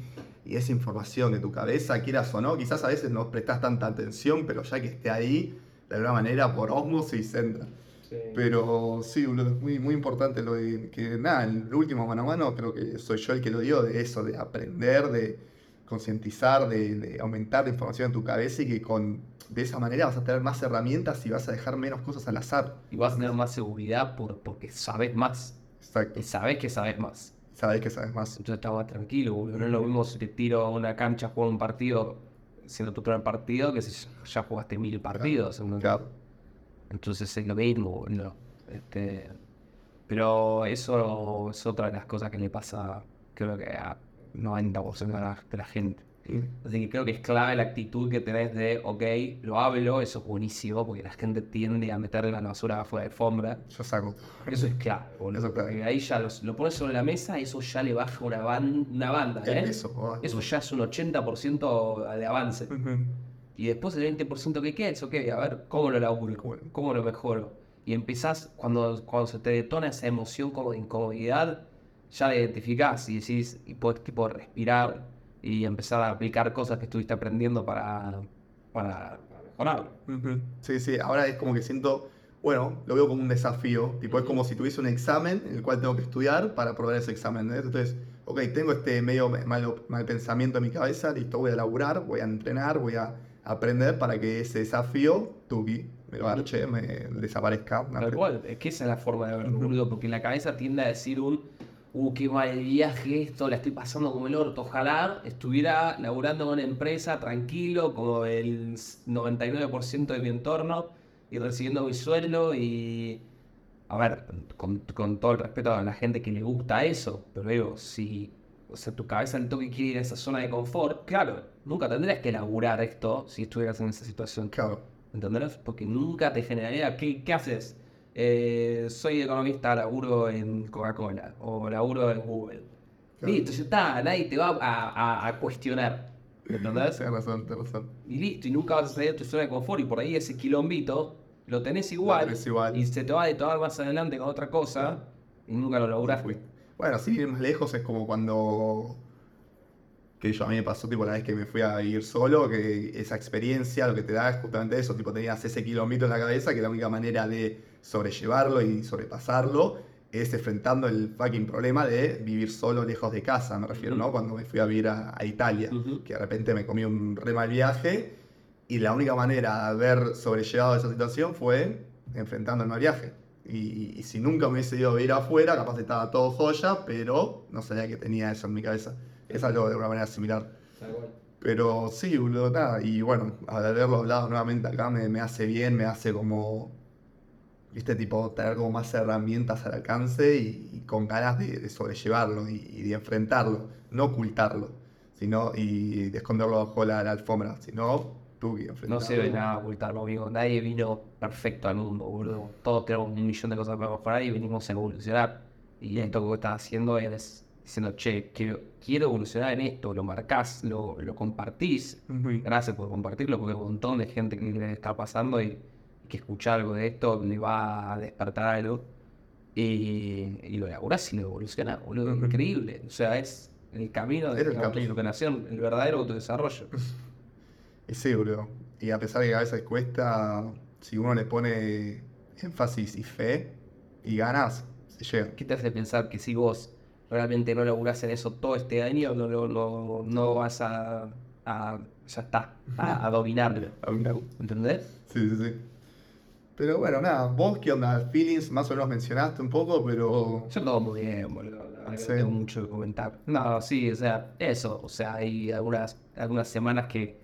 y esa información de tu cabeza, quieras o no, quizás a veces no prestas tanta atención, pero ya que esté ahí, de alguna manera por osmosis entra. Pero sí, muy, muy importante lo de que, nada, el último mano a mano creo que soy yo el que lo dio, de eso, de aprender, de concientizar, de, aumentar la información en tu cabeza y que con, de esa manera vas a tener más herramientas y vas a dejar menos cosas al azar.
Y vas a tener más seguridad por, porque sabes más.
Exacto.
Y sabes que sabes más
sabes que sabes más.
Entonces estaba tranquilo, No es lo mismo si te tiro a una cancha a jugar un partido siendo tu primer partido que si ya jugaste mil partidos.
Claro.
Entonces es lo mismo, ¿no? Este, pero eso es otra de las cosas que le pasa, creo que a 90% de la, de la gente. Así que creo que es clave la actitud que tenés de, ok, lo hablo, eso es buenísimo, porque la gente tiende a meterle la basura afuera de alfombra.
Yo saco.
Eso es clave, Eso ahí ya lo pones sobre la mesa eso ya le baja una, una banda, ¿eh?
Eso,
eso ya es un 80% de avance. Y después el 20% que queda es, ok, a ver, ¿cómo lo laburo? ¿Cómo lo mejoro? Y empezás, cuando, cuando se te detona esa emoción como de incomodidad, ya la identificás y decís, y puedes tipo respirar y empezar a aplicar cosas que estuviste aprendiendo para, para mejorar.
Sí, sí, ahora es como que siento, bueno, lo veo como un desafío, tipo es como si tuviese un examen en el cual tengo que estudiar para aprobar ese examen. Entonces, ok, tengo este medio mal, mal pensamiento en mi cabeza, listo, voy a laburar, voy a entrenar, voy a aprender para que ese desafío, tuvi, me lo arche, me desaparezca.
Tal cual, es que esa es la forma de verlo, porque en la cabeza tiende a decir un uh, qué mal viaje esto, la estoy pasando como el orto. Ojalá estuviera laburando en una empresa tranquilo, como el 99% de mi entorno, y recibiendo mi sueldo y... A ver, con, todo el respeto a la gente que le gusta eso, pero digo, si o sea, tu cabeza el toque quiere ir a esa zona de confort, claro, nunca tendrías que laburar esto si estuvieras en esa situación.
Claro.
¿Entendés? Porque nunca te generaría. ¿Qué, qué haces? Eh, soy economista, laburo en Coca-Cola o laburo en Google. Listo, ya está, nadie te va a, cuestionar. ¿Entendés?
Tienes razón, tienes razón.
Y listo, y nunca vas a salir de tu zona de confort y por ahí ese quilombito lo tenés igual, y se te va a tomar más adelante con otra cosa y nunca lo lograste.
Bueno, sí, más lejos es como cuando que yo a mí me pasó tipo la vez que me fui a vivir solo, que esa experiencia lo que te da es justamente eso, tipo tenías ese kilómetro en la cabeza que la única manera de sobrellevarlo y sobrepasarlo es enfrentando el fucking problema de vivir solo lejos de casa, me refiero, ¿no? Cuando me fui a vivir a, a Italia, que de repente me comí un re mal viaje y la única manera de haber sobrellevado esa situación fue enfrentando el mal viaje. Y, y si nunca me hubiese ido a vivir afuera, capaz estaba todo joya, pero no sabía que tenía eso en mi cabeza. Es algo de una manera similar. Pero sí, boludo, nada. Y bueno, al haberlo hablado nuevamente acá me, me hace bien, me hace como, viste, tipo, tener como más herramientas al alcance y, y con ganas de, de sobrellevarlo y, y de enfrentarlo, no ocultarlo, sino y de esconderlo bajo la, la alfombra, sino tú que
No
enfrentarlo.
sirve nada ocultarlo, amigo. Nadie vino perfecto al mundo, boludo. Todos tenemos un millón de cosas para mejorar y venimos a evolucionar. Y esto que estás haciendo es diciendo, che, quiero, quiero evolucionar en esto. Lo marcás, lo, lo compartís. Gracias por compartirlo, porque hay un montón de gente que le está pasando y que escucha algo de esto le va a despertar algo. Y, y lo elaborás y lo evolucionás, boludo. Increíble. O sea, es el camino de
Es
la autosuperación, el verdadero autodesarrollo. [LAUGHS]
Sí, boludo. Y a pesar de que a veces cuesta, si uno le pone énfasis y fe y ganas, se llega.
¿Qué te hace pensar que si vos realmente no laburás en eso todo este año, no, no, no, no vas a, a- ya está, a, a dominarlo? [LAUGHS] ¿Entendés?
Sí, sí, sí. Pero bueno, nada, vos qué onda, feelings, más o menos mencionaste un poco, pero
Yo todo muy bien, boludo.
Sí.
No tengo mucho que comentar. No, sí, o sea, eso. O sea, hay algunas, algunas semanas que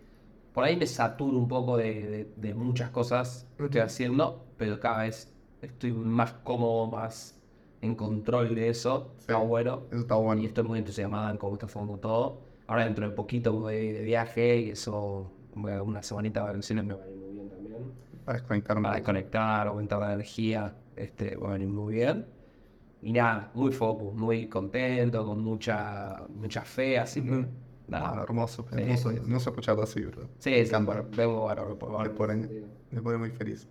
por ahí me saturo un poco de, de- de muchas cosas que estoy haciendo, pero cada vez estoy más cómodo, más en control de eso. Está bueno.
eso está bueno.
Y estoy muy entusiasmada en cómo está formando todo. Ahora dentro de poquito voy de viaje y eso, voy a una semanita de vacaciones me va a ir.
Para desconectarme.
Para desconectar, aumentar la energía, este, venir muy bien. Y nada, muy focus, muy contento, con mucha, mucha fe, así que
Ujú. Ah,
nada.
hermoso,
Sí,
hermoso,
sí.
hermoso escucharte así, bro.
Sí, bárbaro, por
Me pone, me pone muy feliz.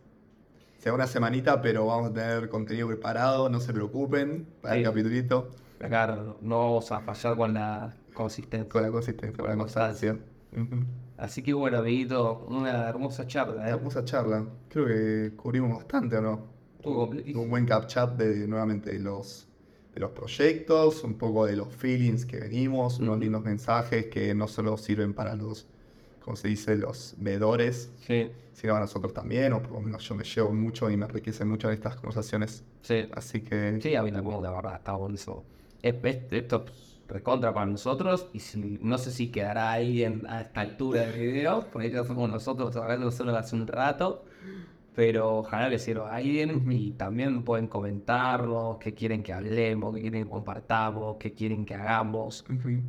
Sea una semanita, pero vamos a tener contenido preparado, no se preocupen, para el
Sí.
capitulito,
Acá no, no vamos a fallar con la consistencia.
con la consistencia, con la constancia. Ujú.
Así que bueno, amiguito, una hermosa charla, ¿eh?
Hermosa charla. Creo que cubrimos bastante, ¿o no? Un buen capchat de nuevamente de los, de los proyectos, un poco de los feelings que venimos, unos lindos mensajes que no solo sirven para los, como se dice, los vedores,
Sí,
sino para nosotros también, o por lo menos yo me llevo mucho y me enriquecen mucho en estas conversaciones.
sí.
Así que
Sí, a mí la verdad, está buenísimo. Es, es- esto es recontra para nosotros y si, no sé si quedará alguien a esta altura del video, porque ya somos nosotros hablando solo hace un rato, pero ojalá le sirva a alguien y también pueden comentarnos qué quieren que hablemos, qué quieren que compartamos, qué quieren que hagamos.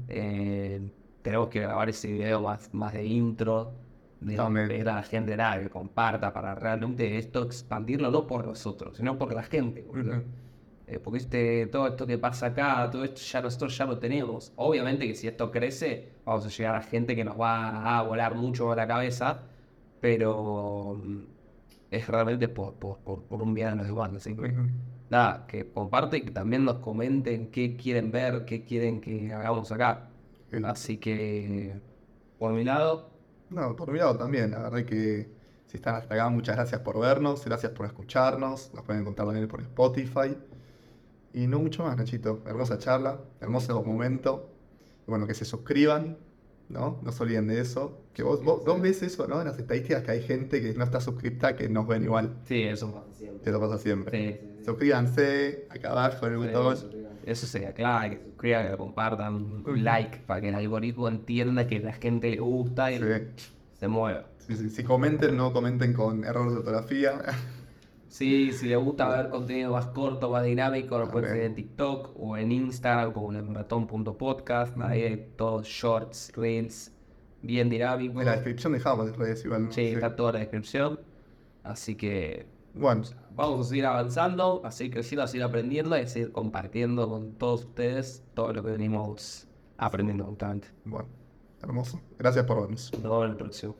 Eh, tenemos que grabar ese video más, más de intro, de pedir a la gente nada, que comparta para realmente esto expandirlo no por nosotros, sino por la gente. boludo.
Ujú.
Eh, porque este, todo esto que pasa acá, todo esto ya nosotros ya lo tenemos. Obviamente que si esto crece, vamos a llegar a gente que nos va a volar mucho la cabeza, pero mm, es realmente por, por, por, por un bien de los demás. así que. Nada, que comparten y que también nos comenten qué quieren ver, qué quieren que hagamos acá. Así que, por mi lado,
No, por mi lado también, la verdad que si están hasta acá, muchas gracias por vernos, gracias por escucharnos, nos pueden encontrar también por Spotify. Y no mucho más, Nachito. Hermosa charla, hermoso momento. Bueno, que se suscriban, ¿no? No se olviden de eso. Que vos, vos, vos ves eso, ¿no? En las estadísticas que hay gente que no está suscripta que nos ven igual.
sí, eso pasa siempre.
Eso pasa siempre.
Sí, sí, sí.
Suscríbanse acá abajo en el botón.
Eso sería clave, que suscriban, que compartan, un like, para que el algoritmo entienda que la gente le gusta y se mueva.
Sí, sí, Si comenten, no comenten con errores de ortografía.
Sí, si les gusta ver contenido más corto, más dinámico, lo pueden seguir en TikTok o en Instagram como en maratón.podcast. Ahí hay todos shorts, reels, bien dinámicos.
En la descripción dejamos las redes igual. ¿no?
Sí, está toda la descripción. Así que
Bueno,
vamos a seguir avanzando, a seguir creciendo, a seguir aprendiendo y a seguir compartiendo con todos ustedes todo lo que venimos aprendiendo justamente.
bueno, hermoso. Gracias por vernos.
Nos vemos en el próximo.